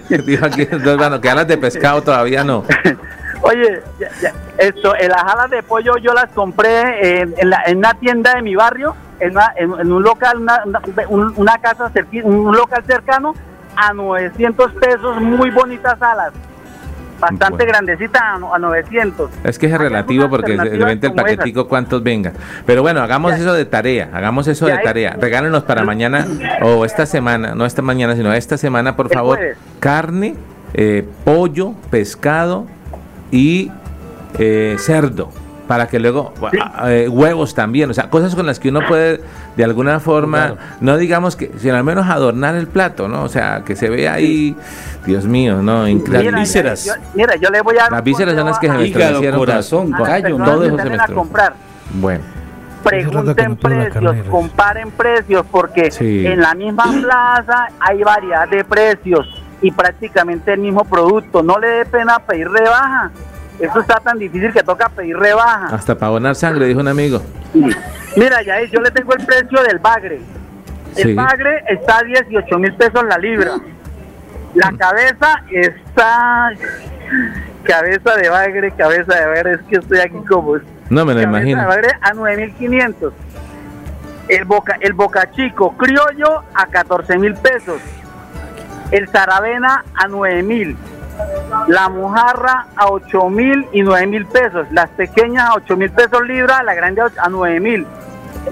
Dijo aquí, bueno, que alas de pescado todavía no. Oye, ya- ya, esto, eh, las alas de pollo yo las compré en, en la- en una tienda de mi barrio, en, una- en- en un local, una, una- un- una casa cerqui- un local cercano, a 900 pesos, muy bonitas alas. Bastante grandecita a, 900. Es que es relativo porque de repente el paquetico cuántos venga. Pero bueno, hagamos eso de tarea, hagamos eso de tarea. Regálenos para mañana o esta semana, no esta mañana, sino esta semana, por favor, carne, eh, pollo, pescado y eh, cerdo para que luego eh, huevos también, o sea, cosas con las que uno puede de alguna forma, no digamos que, sino al menos adornar el plato, ¿no? O sea, que se vea ahí, Dios mío, ¿no? Increíble. Las vísceras. mira, yo le voy a Las vísceras son las que se me estremecieron. corazón, callo, todo eso se me comprar. Bueno. Pregunten precios, comparen precios, porque en la misma plaza hay variedad de precios y prácticamente el mismo producto. No le dé pena pedir rebaja eso está tan difícil que toca pedir rebaja. Hasta para donar sangre, dijo un amigo. Mira, ya yo le tengo el precio del bagre. El bagre está a 18 mil pesos la libra. La cabeza está... Cabeza de bagre, cabeza de bagre, es que estoy aquí como... No me lo imagino. de bagre a 9.500. El boca, el boca chico criollo a 14 mil pesos. El zaravena a 9 mil la mojarra a 8 mil y 9 mil pesos, las pequeñas a 8 mil pesos libra, la grande a 9 mil.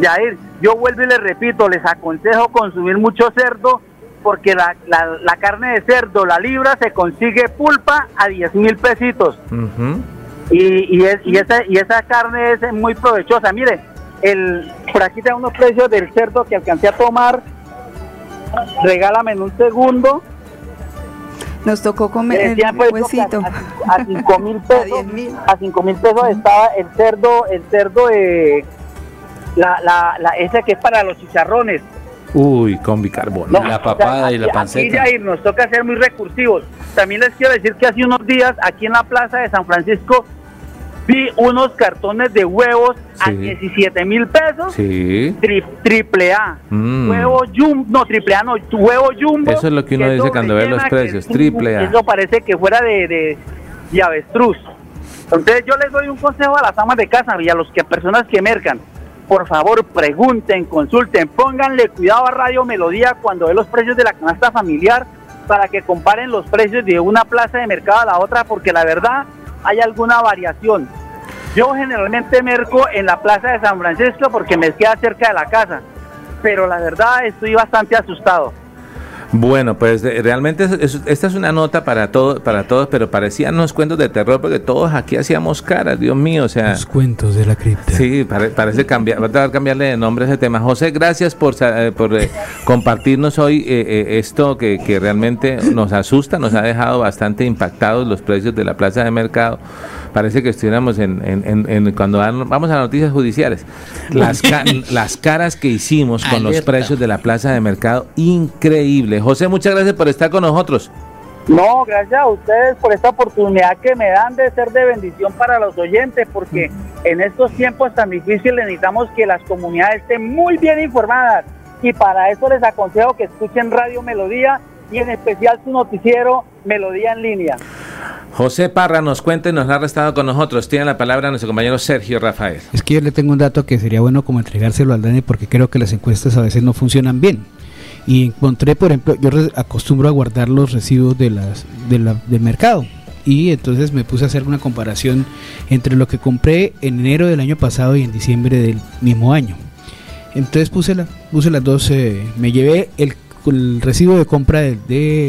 Yair, yo vuelvo y les repito, les aconsejo consumir mucho cerdo porque la, la, carne de cerdo, la libra, se consigue pulpa a 10 mil pesitos. y, y, es, y, esa, y esa carne es muy provechosa. Mire, el, por aquí tengo unos precios del cerdo que alcancé a tomar. Regálame en un segundo. Nos tocó comer el pues, huesito. A, 5 mil pesos. a 5 mil pesos estaba el cerdo, el cerdo de la, la, la, ese que es para los chicharrones. Uy, con bicarbonato. la papada y la panceta. Aquí, nos toca ser muy recursivos. También les quiero decir que hace unos días aquí en la plaza de San Francisco vi unos cartones de huevos a 17 mil pesos. Sí. triple A. Mm. Huevo jumbo, no, triple A no, huevo jumbo. Eso es lo que uno dice cuando ve los precios, triple A. Eso parece que fuera de, de, avestruz. Entonces yo les doy un consejo a las amas de casa y a los que personas que mercan. Por favor, pregunten, consulten, pónganle cuidado a Radio Melodía cuando ve los precios de la canasta familiar para que comparen los precios de una plaza de mercado a la otra, porque la verdad hay alguna variación. Yo generalmente merco en la plaza de San Francisco porque me queda cerca de la casa, pero la verdad estoy bastante asustado. Bueno, pues eh, realmente esta es una nota para todos, para todos, pero parecían unos cuentos de terror porque todos aquí hacíamos caras, Dios mío, o sea. Los cuentos de la cripta. Sí, parece cambiar, va a cambiarle de nombre a ese tema. José, gracias por, eh, por eh, compartirnos hoy esto que, que realmente nos asusta, nos ha dejado bastante impactados los precios de la plaza de mercado parece que estuviéramos en, cuando vamos a las noticias judiciales. Las, las caras que hicimos con los precios de la plaza de mercado, increíble. José, muchas gracias por estar con nosotros. No, gracias a ustedes por esta oportunidad que me dan de ser de bendición para los oyentes, porque en estos tiempos tan difíciles necesitamos que las comunidades estén muy bien informadas y para eso les aconsejo que escuchen Radio Melodía y en especial su noticiero Melodía en línea. José Parra nos cuenta y nos ha restado con nosotros. Tiene la palabra nuestro compañero Sergio Rafael. Es que yo le tengo un dato que sería bueno como entregárselo al Dani porque creo que las encuestas a veces no funcionan bien. Y encontré, por ejemplo, yo acostumbro a guardar los residuos del mercado. Y entonces me puse a hacer una comparación entre lo que compré en enero del año pasado y en diciembre del mismo año. Entonces puse, la, puse las dos, eh, me llevé el, residuo de compra de,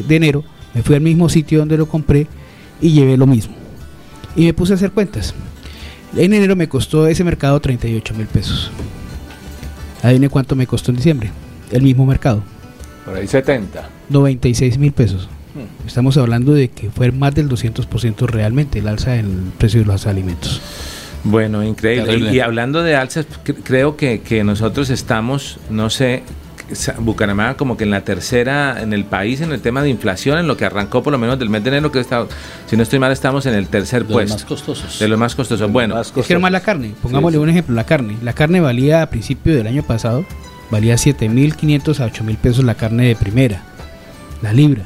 de enero, me fui al mismo sitio donde lo compré y llevé lo mismo. Y me puse a hacer cuentas. En enero me costó ese mercado 38 mil pesos. Adivine cuánto me costó en diciembre. El mismo mercado. Por ahí 70. 96 mil pesos. Hmm. Estamos hablando de que fue más del 200% realmente el alza del precio de los alimentos. Bueno, increíble. Y, hablando de alzas, creo que, que nosotros estamos, no sé, Bucaramanga como que en la tercera en el país en el tema de inflación, en lo que arrancó por lo menos del mes de enero, que está, si no estoy mal, estamos en el tercer puesto. De los más costosos. De los más costosos. Bueno, más es que más la carne. Pongámosle un ejemplo, la carne. La carne valía a principio del año pasado, valía 7.500 a 8.000 pesos la carne de primera, la libra.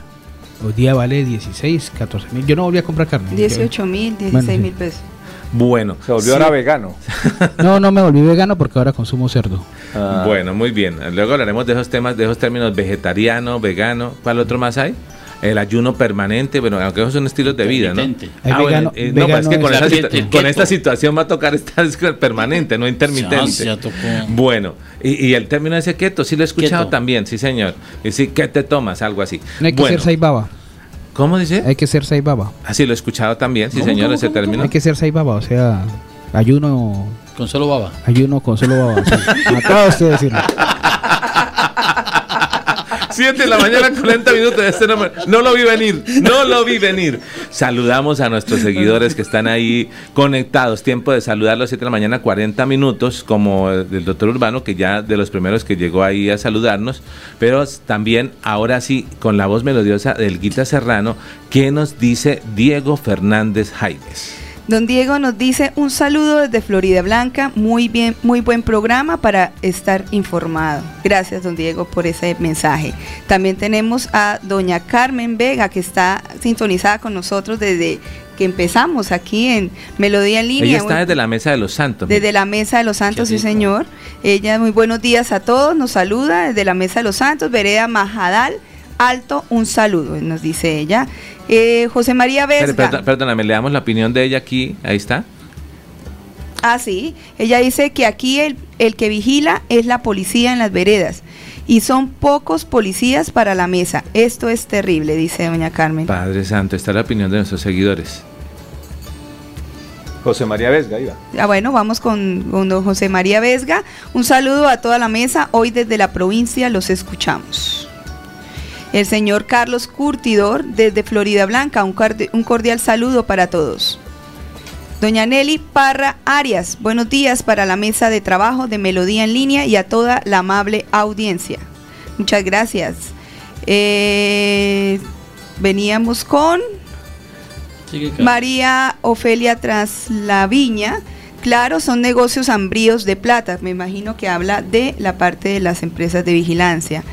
Hoy día vale 16, 14 mil. Yo no volví a comprar carne. 18 mil, 16 mil pesos. Bueno. Se volvió ahora vegano. No, no me volví vegano porque ahora consumo cerdo. Ah. Bueno, muy bien. Luego hablaremos de esos temas, de esos términos vegetariano, vegano. ¿Cuál otro más hay? el ayuno permanente, bueno, aunque esos son estilos de vida, ¿no? Ah, bueno, eh, no, pues es que con, esa, con esta situación va a tocar estar permanente, no intermitente. bueno, y, el término ese keto, sí lo he escuchado también, sí señor. Y sí, ¿qué te tomas? Algo así. No hay que ser saibaba. ¿Cómo dice? Hay que ser saibaba. Así lo he escuchado también, sí señor, ese término. Hay que ser saibaba, o sea, ayuno... Con solo baba. Ayuno con solo baba. Acaba usted de decirlo. 7 de la mañana, 40 minutos. Este no, no, lo vi venir, no lo vi venir. Saludamos a nuestros seguidores que están ahí conectados. Tiempo de saludarlos, 7 de la mañana, 40 minutos, como el doctor Urbano, que ya de los primeros que llegó ahí a saludarnos. Pero también, ahora sí, con la voz melodiosa del Guita Serrano, ¿qué nos dice Diego Fernández Jaimes? Don Diego nos dice un saludo desde Florida Blanca, muy bien, muy buen programa para estar informado. Gracias, don Diego, por ese mensaje. También tenemos a doña Carmen Vega, que está sintonizada con nosotros desde que empezamos aquí en Melodía en Línea. Ella está desde la Mesa de los Santos. Desde la Mesa de los Santos, sí, señor. Ella, muy buenos días a todos, nos saluda desde la Mesa de los Santos, Vereda Majadal. Alto, un saludo, nos dice ella. Eh, José María Vesga. perdóname, le damos la opinión de ella aquí. Ahí está. Ah, sí. Ella dice que aquí el, el que vigila es la policía en las veredas y son pocos policías para la mesa. Esto es terrible, dice doña Carmen. Padre Santo, está la opinión de nuestros seguidores. José María Vesga, iba. Ah, bueno, vamos con, con, don José María Vesga. Un saludo a toda la mesa. Hoy desde la provincia los escuchamos el señor Carlos Curtidor desde Florida Blanca. Un, cordial saludo para todos. Doña Nelly Parra Arias, buenos días para la mesa de trabajo de Melodía en línea y a toda la amable audiencia. Muchas gracias. Eh, veníamos con María Ofelia Traslaviña. Claro, son negocios hambríos de plata. Me imagino que habla de la parte de las empresas de vigilancia.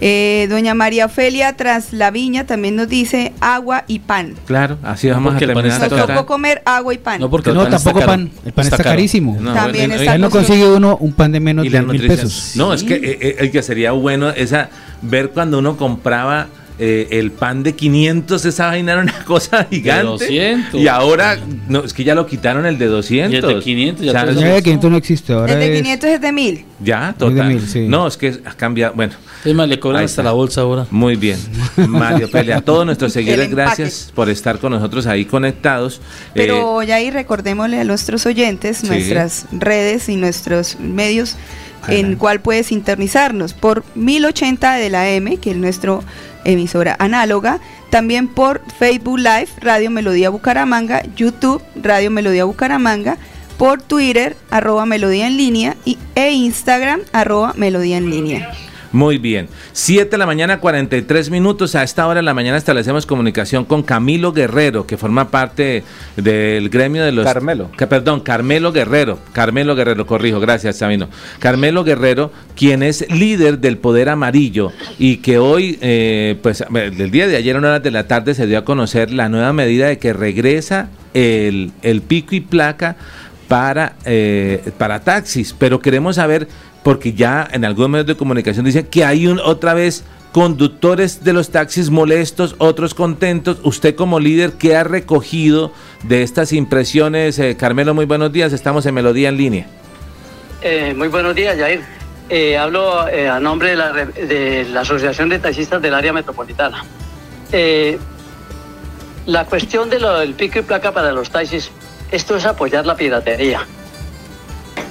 Eh, doña María Ofelia tras la viña también nos dice agua y pan. Claro, así vamos a terminar. Nos tocó comer agua y pan. No, porque no, tampoco pan. El pan está, carísimo. también está no consigue uno un pan de menos de mil pesos. No, es que, eh, eh, que sería bueno esa ver cuando uno compraba eh, el pan de 500, esa vaina era una cosa gigante. Y ahora, no, es que ya lo quitaron el de 200. Y el de 500 ya o sea, de 500 no existe. Ahora el de 500 es de 1000. Ya, total. No, es que ha cambiado. Bueno. Es más, le cobran hasta la bolsa ahora. Muy bien. Mario Pelea, a todos nuestros seguidores, gracias por estar con nosotros ahí conectados. Pero ya ahí recordémosle a nuestros oyentes nuestras redes y nuestros medios en cuál puedes internizarnos por 1080 de la M, que es nuestro emisora análoga, también por Facebook Live, Radio Melodía Bucaramanga, YouTube, Radio Melodía Bucaramanga, por Twitter, arroba Melodía en línea, y, e Instagram, arroba Melodía en línea. Muy bien. 7 de la mañana, 43 minutos. A esta hora de la mañana establecemos comunicación con Camilo Guerrero, que forma parte del gremio de los. Carmelo. Que, perdón, Carmelo Guerrero. Carmelo Guerrero, corrijo, gracias, Sabino. Carmelo Guerrero, quien es líder del Poder Amarillo y que hoy, eh, pues, el día de ayer, a una hora de la tarde, se dio a conocer la nueva medida de que regresa el, el pico y placa para, eh, para taxis. Pero queremos saber porque ya en algunos medios de comunicación dicen que hay un, otra vez conductores de los taxis molestos, otros contentos. Usted como líder, ¿qué ha recogido de estas impresiones? Eh, Carmelo, muy buenos días, estamos en Melodía en línea. Eh, muy buenos días, Jair. Eh, hablo a nombre de la, de la, Asociación de Taxistas del Área Metropolitana. la cuestión de lo del pico y placa para los taxis, esto es apoyar la piratería.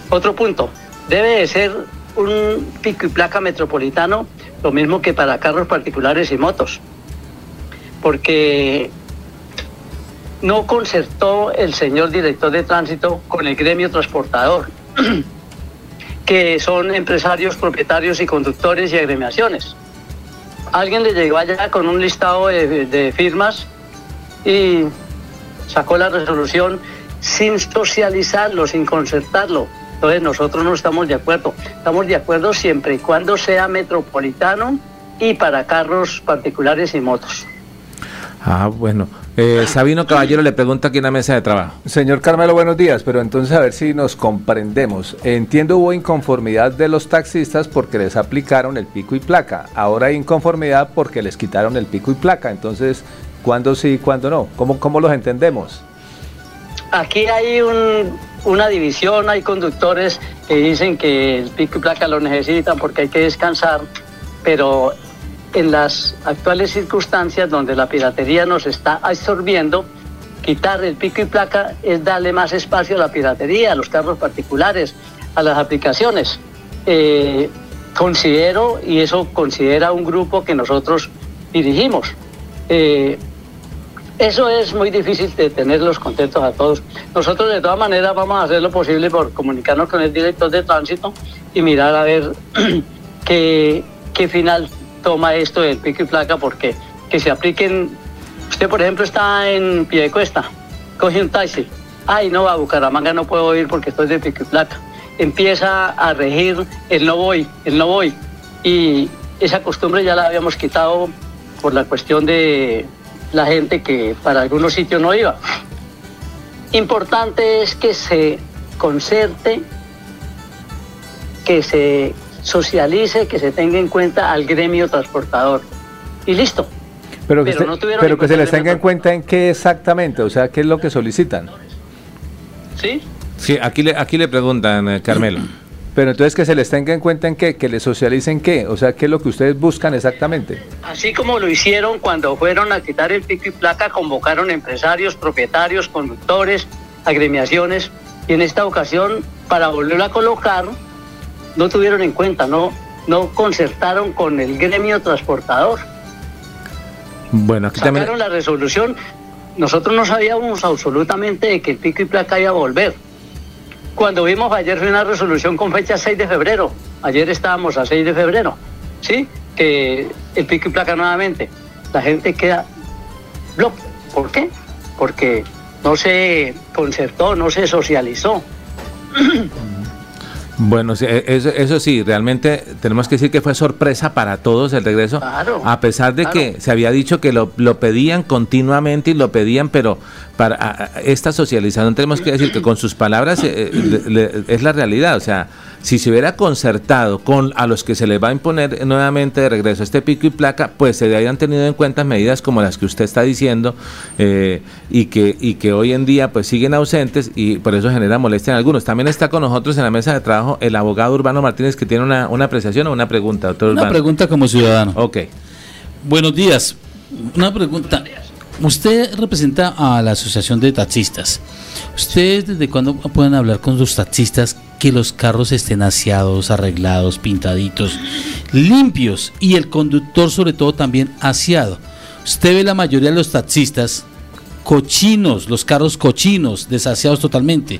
Otro punto, debe de ser un pico y placa metropolitano, lo mismo que para carros particulares y motos, porque no concertó el señor director de tránsito con el gremio transportador, que son empresarios, propietarios y conductores y agremiaciones. Alguien le llegó allá con un listado de, de firmas y sacó la resolución sin socializarlo, sin concertarlo entonces nosotros no estamos de acuerdo. Estamos de acuerdo siempre y cuando sea metropolitano y para carros particulares y motos. Ah, bueno. Eh, Sabino Caballero le pregunta aquí en la mesa de trabajo. Señor Carmelo, buenos días, pero entonces a ver si nos comprendemos. Entiendo hubo inconformidad de los taxistas porque les aplicaron el pico y placa. Ahora hay inconformidad porque les quitaron el pico y placa. Entonces, ¿cuándo sí y cuándo no? ¿Cómo, cómo los entendemos? Aquí hay una división, hay conductores que dicen que el pico y placa lo necesitan porque hay que descansar, pero en las actuales circunstancias donde la piratería nos está absorbiendo, quitar el pico y placa es darle más espacio a la piratería, a los carros particulares, a las aplicaciones. Eh, considero, y eso considera un grupo que nosotros dirigimos, eh, eso es muy difícil de tenerlos contentos a todos. Nosotros de todas maneras vamos a hacer lo posible por comunicarnos con el director de tránsito y mirar a ver qué, qué final toma esto del pico y placa porque que se apliquen. Usted, por ejemplo, está en pie de cuesta, coge un taxi. Ay, no, a Bucaramanga no puedo ir porque estoy de pico y placa. Empieza a regir el no voy, el no voy. Y esa costumbre ya la habíamos quitado por la cuestión de la gente que para algunos sitios no iba. Importante es que se concerte, que se socialice, que se tenga en cuenta al gremio transportador. Y listo. Pero que, pero que se les tenga en cuenta en qué exactamente, o sea, qué es lo que solicitan. ¿Sí? Sí, aquí le, aquí le preguntan, eh, Carmelo. Pero entonces que se les tenga en cuenta en qué, que les socialicen qué, o sea, qué es lo que ustedes buscan exactamente. Así como lo hicieron cuando fueron a quitar el pico y placa, convocaron empresarios, propietarios, conductores, agremiaciones, y en esta ocasión, para volverlo a colocar, no tuvieron en cuenta, no, no concertaron con el gremio transportador. Bueno, aquí Sacaron la resolución. Nosotros no sabíamos absolutamente de que el pico y placa iba a volver. Cuando vimos ayer una resolución con fecha 6 de febrero. Ayer estábamos a 6 de febrero. ¿Sí? Que el pico y placa nuevamente. La gente queda block. ¿Por qué? Porque no se concertó, no se socializó. Bueno, e, eso, sí, realmente tenemos que decir que fue sorpresa para todos el regreso, a pesar de que se había dicho que lo, lo, pedían continuamente y lo pedían, pero para esta socialización tenemos que decir que con sus palabras eh, eh, es la realidad, o sea, si se hubiera concertado con a los que se les va a imponer nuevamente de regreso este pico y placa, pues se habían tenido en cuenta medidas como las que usted está diciendo eh, y que y que hoy en día pues siguen ausentes y por eso genera molestia en algunos. También está con nosotros en la mesa de trabajo el abogado Urbano Martínez que tiene una, una apreciación o una pregunta, doctor Una pregunta como ciudadano. Ok. Buenos días. Una pregunta. Usted representa a la Asociación de Taxistas. ¿Ustedes desde cuándo pueden hablar con los taxistas que los carros estén aseados, arreglados, pintaditos, limpios y el conductor sobre todo también aseado? Usted ve la mayoría de los taxistas cochinos, los carros cochinos, desaseados totalmente.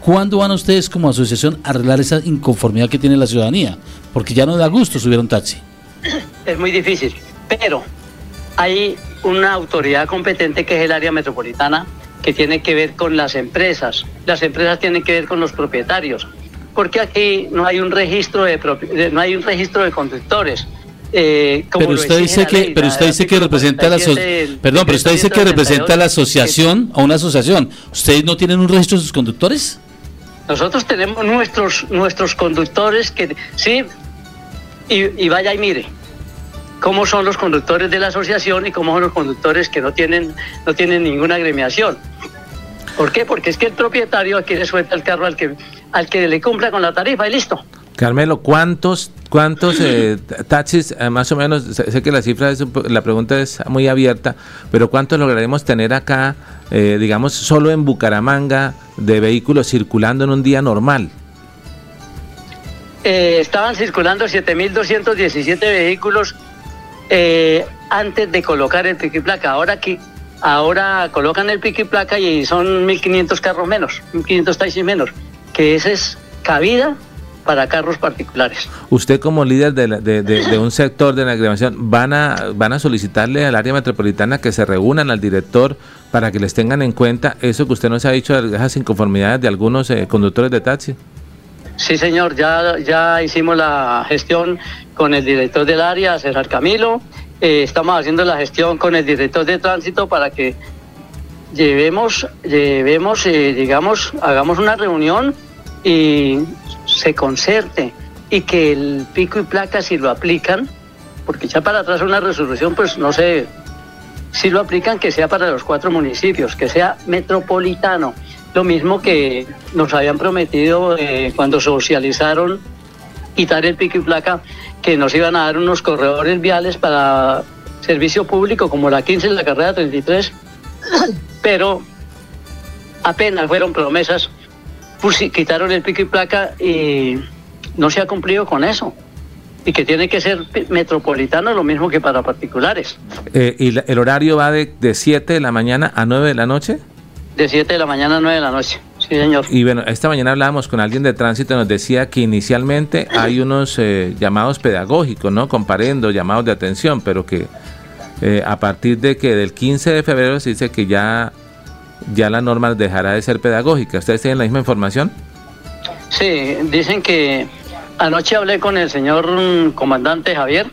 ¿Cuándo van ustedes como asociación a arreglar esa inconformidad que tiene la ciudadanía? Porque ya no da gusto subir un taxi. Es muy difícil, pero hay una autoridad competente que es el área metropolitana que tiene que ver con las empresas. Las empresas tienen que ver con los propietarios, porque aquí no hay un registro de, no hay un registro de conductores. Eh, pero usted dice que pero usted dice que representa la perdón pero usted dice que representa la asociación a una asociación ustedes no tienen un registro de sus conductores nosotros tenemos nuestros nuestros conductores que sí y, y vaya y mire cómo son los conductores de la asociación y cómo son los conductores que no tienen, no tienen ninguna agremiación. ¿Por qué? Porque es que el propietario aquí le suelta el carro al que, al que le cumpla con la tarifa y listo. Carmelo, ¿cuántos, cuántos eh, taxis, eh, más o menos, sé, que la cifra, es, la pregunta es muy abierta, pero ¿cuántos lograremos tener acá, eh, digamos, solo en Bucaramanga, de vehículos circulando en un día normal? estaban circulando 7.217 vehículos eh, antes de colocar el pico y placa. Ahora que ahora colocan el pico y placa y son 1.500 carros menos, 1.500 taxis menos, que esa es cabida para carros particulares. Usted como líder de, un sector de la agremiación, ¿van a, ¿van a solicitarle al área metropolitana que se reúnan al director para que les tengan en cuenta eso que usted nos ha dicho de esas inconformidades de algunos eh, conductores de taxi? Sí, señor, ya, ya hicimos la gestión con el director del área, César Camilo. Eh, estamos haciendo la gestión con el director de tránsito para que llevemos, llevemos, eh, digamos, hagamos una reunión y se concerte y que el pico y placa si lo aplican, porque ya para atrás una resolución, pues no sé, si lo aplican que sea para los cuatro municipios, que sea metropolitano. Lo mismo que nos habían prometido eh, cuando socializaron quitar el pico y placa, que nos iban a dar unos corredores viales para servicio público como la 15 y la carrera 33, pero apenas fueron promesas, pues quitaron el pico y placa y no se ha cumplido con eso. Y que tiene que ser metropolitano lo mismo que para particulares. Eh, ¿Y el horario va de, de 7 de la mañana a 9 de la noche? De 7 de la mañana a 9 de la noche. Sí, señor. Y bueno, esta mañana hablábamos con alguien de tránsito y nos decía que inicialmente hay unos eh, llamados pedagógicos, ¿no? Comparendo, llamados de atención, pero que eh, a partir de que del 15 de febrero se dice que ya, ya la norma dejará de ser pedagógica. ¿Ustedes tienen la misma información? Sí, dicen que anoche hablé con el señor mm, comandante Javier.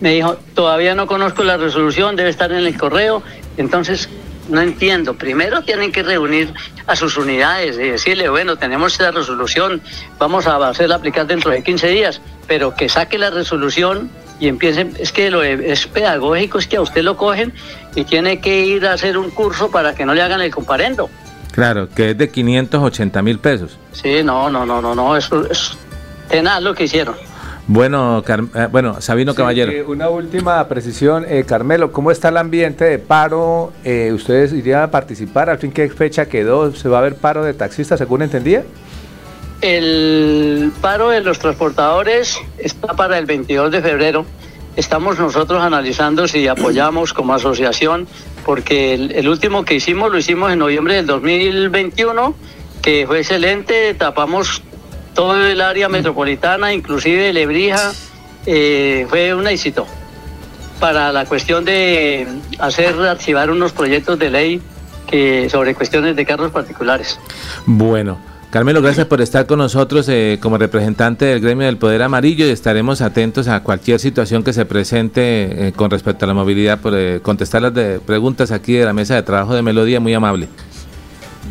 Me dijo, todavía no conozco la resolución, debe estar en el correo. Entonces, no entiendo. Primero tienen que reunir a sus unidades y decirle, bueno, tenemos esta resolución, vamos a hacerla aplicar dentro de 15 días, pero que saque la resolución y empiecen, es que lo es pedagógico, es que a usted lo cogen y tiene que ir a hacer un curso para que no le hagan el comparendo. Claro, que es de 580 mil pesos. Sí, no, no, no, no, no, eso es tenaz lo que hicieron. Bueno, eh, bueno, Sabino Caballero. Eh, una última precisión, eh, Carmelo, ¿cómo está el ambiente de paro? ¿Ustedes irían a participar? ¿Al fin qué fecha quedó? ¿Se va a haber paro de taxistas, según entendía? El paro de los transportadores está para el 22 de febrero. Estamos nosotros analizando si apoyamos como asociación, porque el, último que hicimos lo hicimos en noviembre del 2021, que fue excelente, tapamos todo el área metropolitana, inclusive Lebrija, eh, fue un éxito para la cuestión de hacer archivar unos proyectos de ley que sobre cuestiones de carros particulares. Bueno, Carmelo, gracias por estar con nosotros eh, como representante del gremio del Poder Amarillo y estaremos atentos a cualquier situación que se presente eh, con respecto a la movilidad, por eh, contestar las de preguntas aquí de la mesa de trabajo de Melodía, muy amable.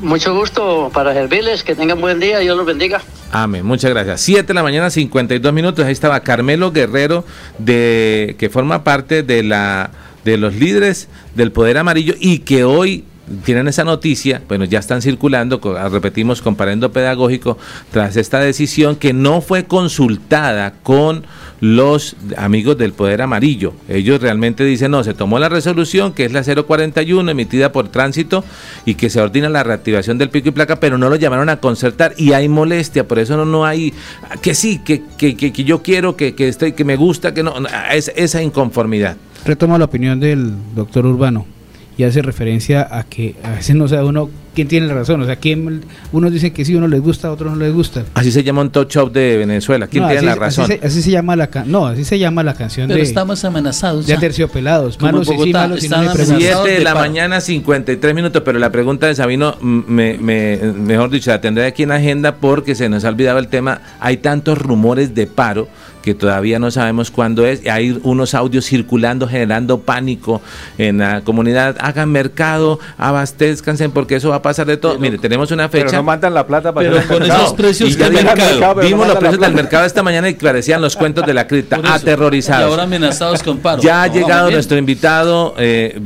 Mucho gusto para servirles, que tengan buen día, Dios los bendiga. Amén, muchas gracias. Siete de la mañana, 52 minutos, ahí estaba Carmelo Guerrero, de, que forma parte de, la, de los líderes del Poder Amarillo y que hoy tienen esa noticia, bueno, ya están circulando, ah, repetimos, comparando pedagógico, tras esta decisión que no fue consultada con los amigos del Poder Amarillo. Ellos realmente dicen, no, se tomó la resolución, que es la 041, emitida por tránsito, y que se ordena la reactivación del pico y placa, pero no lo llamaron a concertar, y hay molestia, por eso no, no hay, que sí, que, que, que, yo quiero, que, que, estoy, que me gusta, que no, es esa inconformidad. Retomo la opinión del doctor Urbano y hace referencia a que a veces no sabe uno quién tiene la razón. O sea, quién, unos dicen que sí, uno les gusta, otros no les gusta. Así se llama un talk show de Venezuela. ¿Quién tiene la razón? Así se, llama la no, así se llama la canción Pero estamos amenazados. Ya terciopelados. Malos y sí, malos y no 7 de la mañana, 53 minutos. Pero la pregunta de Sabino, me, me, mejor dicho, la tendré aquí en agenda porque se nos ha olvidado el tema. Hay tantos rumores de paro que todavía no sabemos cuándo es. Hay unos audios circulando generando pánico en la comunidad. Hagan mercado, abastezcanse porque eso va a pasar de todo. Mire, tenemos una fecha. Pero no mandan la plata para pero con esos precios del mercado. Vimos los precios del mercado esta mañana y parecían los cuentos de la cripta, aterrorizados. Y ahora amenazados con paro. Ya ha llegado nuestro invitado. Eh,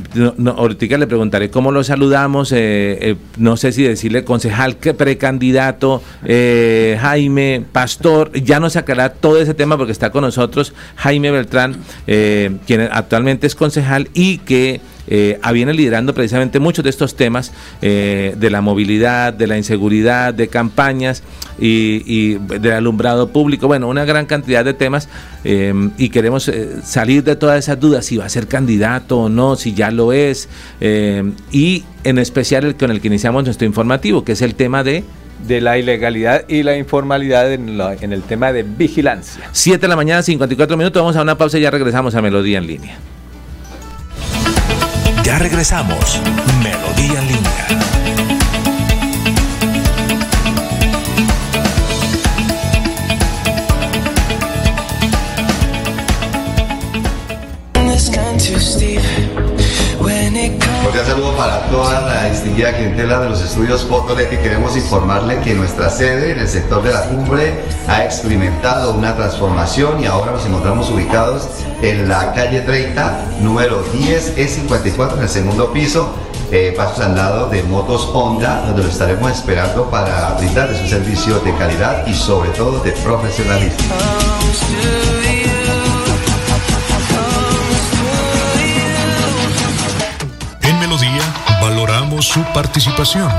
ahorita le preguntaré cómo lo saludamos. Eh, eh, no sé si decirle concejal, precandidato, eh, Jaime, pastor. Ya nos sacará todo ese tema porque está con nosotros Jaime Beltrán, eh, quien actualmente es concejal y que eh, viene liderando precisamente muchos de estos temas eh, de la movilidad, de la inseguridad, de campañas y, del alumbrado público, bueno, una gran cantidad de temas y queremos salir de todas esas dudas, si va a ser candidato o no, si ya lo es y en especial el con el que iniciamos nuestro informativo, que es el tema de de la ilegalidad y la informalidad en, en, el tema de vigilancia. 7 de la mañana, 54 minutos. Vamos a una pausa y ya regresamos a Melodía en línea. Ya regresamos. Melodía en línea. Para todas distinguida clientela de los estudios Fotoleti, queremos informarle que nuestra sede en el sector de la cumbre ha experimentado una transformación y ahora nos encontramos ubicados en la calle 30, número 10 E54, en el segundo piso, eh, pasos al lado de Motos Honda, donde lo estaremos esperando para brindarles un servicio de calidad y sobre todo de profesionalismo. En Melodía valoramos su participación.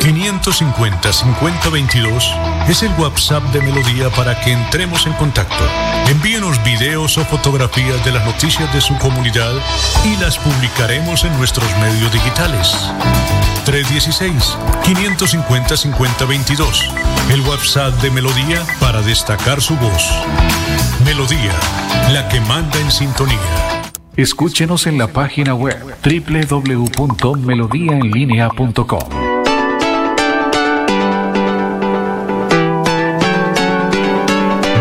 316-550-5022 es el WhatsApp de Melodía para que entremos en contacto. Envíenos videos o fotografías de las noticias de su comunidad y las publicaremos en nuestros medios digitales. 316-550-5022, el WhatsApp de Melodía para destacar su voz. Melodía, la que manda en sintonía. Escúchenos en la página web www.melodiaenlinea.com.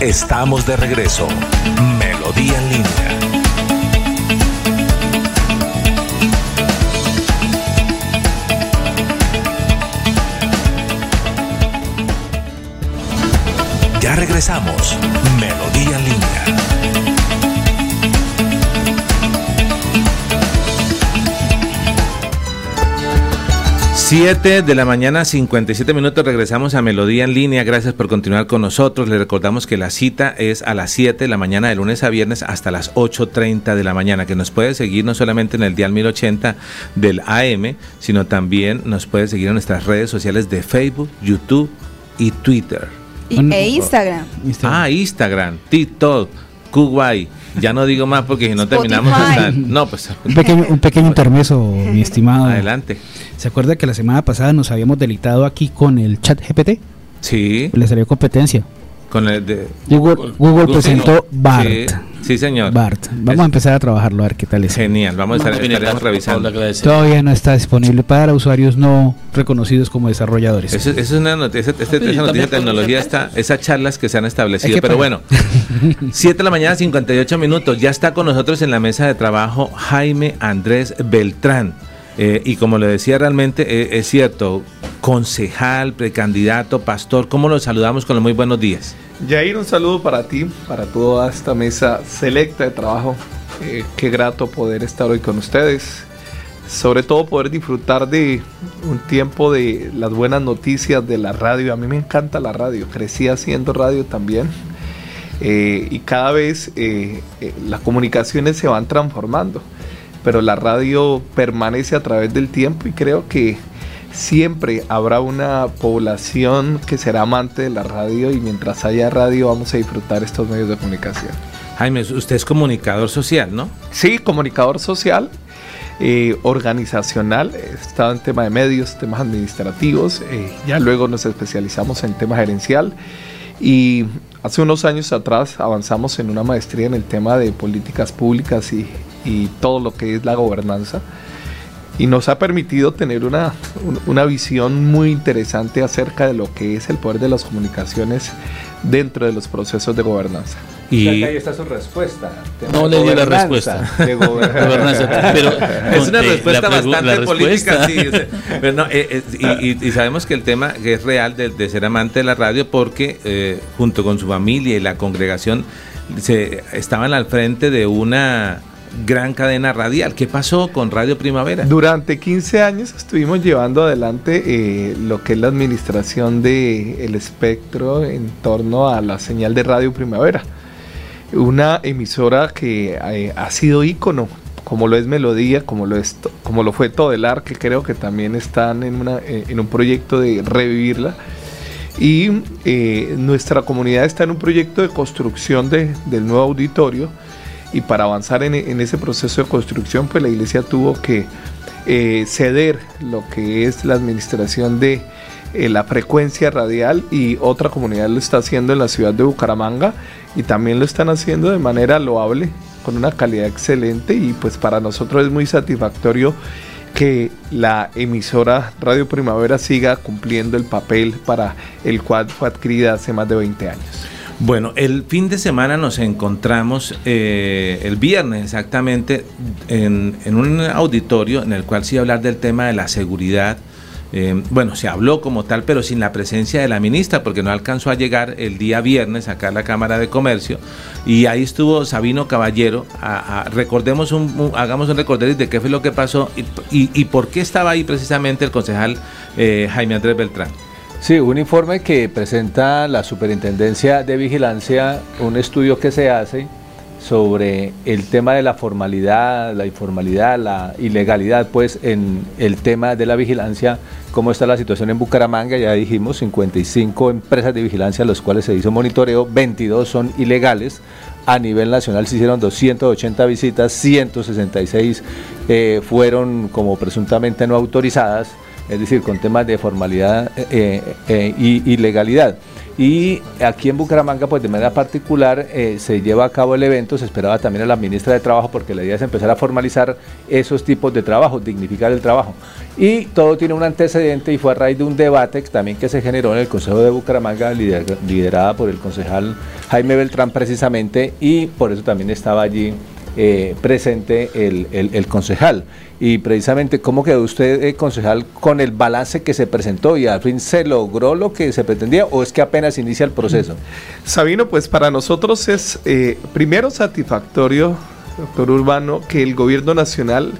Estamos de regreso. Melodía en línea. 'Ya regresamos. Melodía en línea. Siete de la mañana, 57 minutos, regresamos a Melodía en línea. Gracias por continuar con nosotros. Le recordamos que la cita es a las 7 de la mañana de lunes a viernes hasta las 8.30 de la mañana, que nos puede seguir no solamente en el dial 1080 del AM, sino también nos puede seguir en nuestras redes sociales de Facebook, YouTube y Twitter. Y, e Instagram. Ah, Instagram, TikTok, Kuwait. Ya no digo más porque si no terminamos. hasta- No, pues. Un pequeño, un pequeño intermeso, mi estimado. Adelante. ¿Se acuerda que la semana pasada nos habíamos delitado aquí con el chat GPT? Sí. Le salió competencia. Con el de. Google, Google presentó BART. Sí, sí, señor. BART. Vamos a empezar a trabajarlo a ver qué tal es. Genial, vamos a estar estaremos revisando. Todavía no está disponible para usuarios no reconocidos como desarrolladores. Eso, eso es una noticia, esa, esa- esa noticia de tecnología está, esas charlas que se han establecido. Que Pero bueno, 7 de la mañana, 58 minutos. Ya está con nosotros en la mesa de trabajo Jaime Andrés Beltrán. Eh, y como le decía, realmente eh, es cierto, concejal, precandidato, pastor, ¿cómo lo saludamos con los muy buenos días? Jair, un saludo para ti, para toda esta mesa selecta de trabajo. Eh, qué grato poder estar hoy con ustedes. Sobre todo poder disfrutar de un tiempo de las buenas noticias de la radio. A mí me encanta la radio, crecí haciendo radio también. Eh, y cada vez eh, las comunicaciones se van transformando, pero la radio permanece a través del tiempo y creo que siempre habrá una población que será amante de la radio y mientras haya radio vamos a disfrutar estos medios de comunicación. Jaime, usted es comunicador social, ¿no? Sí, comunicador social, eh, organizacional, he estado en tema de medios, temas administrativos, eh, ya luego nos especializamos en tema gerencial y hace unos años atrás avanzamos en una maestría en el tema de políticas públicas y, y todo lo que es la gobernanza. Y nos ha permitido tener una, una visión muy interesante acerca de lo que es el poder de las comunicaciones dentro de los procesos de gobernanza. Y ahí está su respuesta. No le dio la respuesta. De gobernanza. pero es una respuesta bastante política, sí. pero eh, eh, y, sabemos que el tema es real de, ser amante de la radio porque eh, junto con su familia y la congregación se estaban al frente de una gran cadena radial. ¿Qué pasó con Radio Primavera? Durante 15 años estuvimos llevando adelante eh, lo que es la administración del el espectro en torno a la señal de Radio Primavera. Una emisora que eh, ha sido ícono, como lo es Melodía, como lo, es, como lo fue Todelar, que creo que también están en, una, eh, en un proyecto de revivirla. Y nuestra comunidad está en un proyecto de construcción de, del nuevo auditorio y para avanzar en, ese proceso de construcción, pues la iglesia tuvo que eh, ceder lo que es la administración de eh, la frecuencia radial y otra comunidad lo está haciendo en la ciudad de Bucaramanga y también lo están haciendo de manera loable, con una calidad excelente y pues para nosotros es muy satisfactorio que la emisora Radio Primavera siga cumpliendo el papel para el cual fue adquirida hace más de 20 años. Bueno, el fin de semana nos encontramos eh, el viernes exactamente en, un auditorio en el cual a hablar del tema de la seguridad. Eh, bueno, se habló como tal, pero sin la presencia de la ministra, porque no alcanzó a llegar el día viernes acá a la Cámara de Comercio. Y ahí estuvo Sabino Caballero. recordemos un, hagamos un recorderis de qué fue lo que pasó y, por qué estaba ahí precisamente el concejal eh, Jaime Andrés Beltrán. Sí, un informe que presenta la Superintendencia de Vigilancia, un estudio que se hace sobre el tema de la formalidad, la informalidad, la ilegalidad, pues en el tema de la vigilancia, cómo está la situación en Bucaramanga, ya dijimos, 55 empresas de vigilancia a las cuales se hizo monitoreo, 22 son ilegales, a nivel nacional se hicieron 280 visitas, 166 eh, fueron como presuntamente no autorizadas, es decir, con temas de formalidad eh, eh, y, legalidad. Y aquí en Bucaramanga, pues de manera particular, eh, se lleva a cabo el evento, se esperaba también a la ministra de Trabajo, porque la idea es empezar a formalizar esos tipos de trabajo, dignificar el trabajo. Y todo tiene un antecedente y fue a raíz de un debate también que se generó en el Consejo de Bucaramanga, liderada por el concejal Jaime Beltrán precisamente, y por eso también estaba allí eh, presente el, concejal. Y precisamente, ¿cómo quedó usted, eh, concejal, con el balance que se presentó y al fin se logró lo que se pretendía o es que apenas inicia el proceso? Sabino, pues para nosotros es eh, primero satisfactorio, doctor Urbano, que el gobierno nacional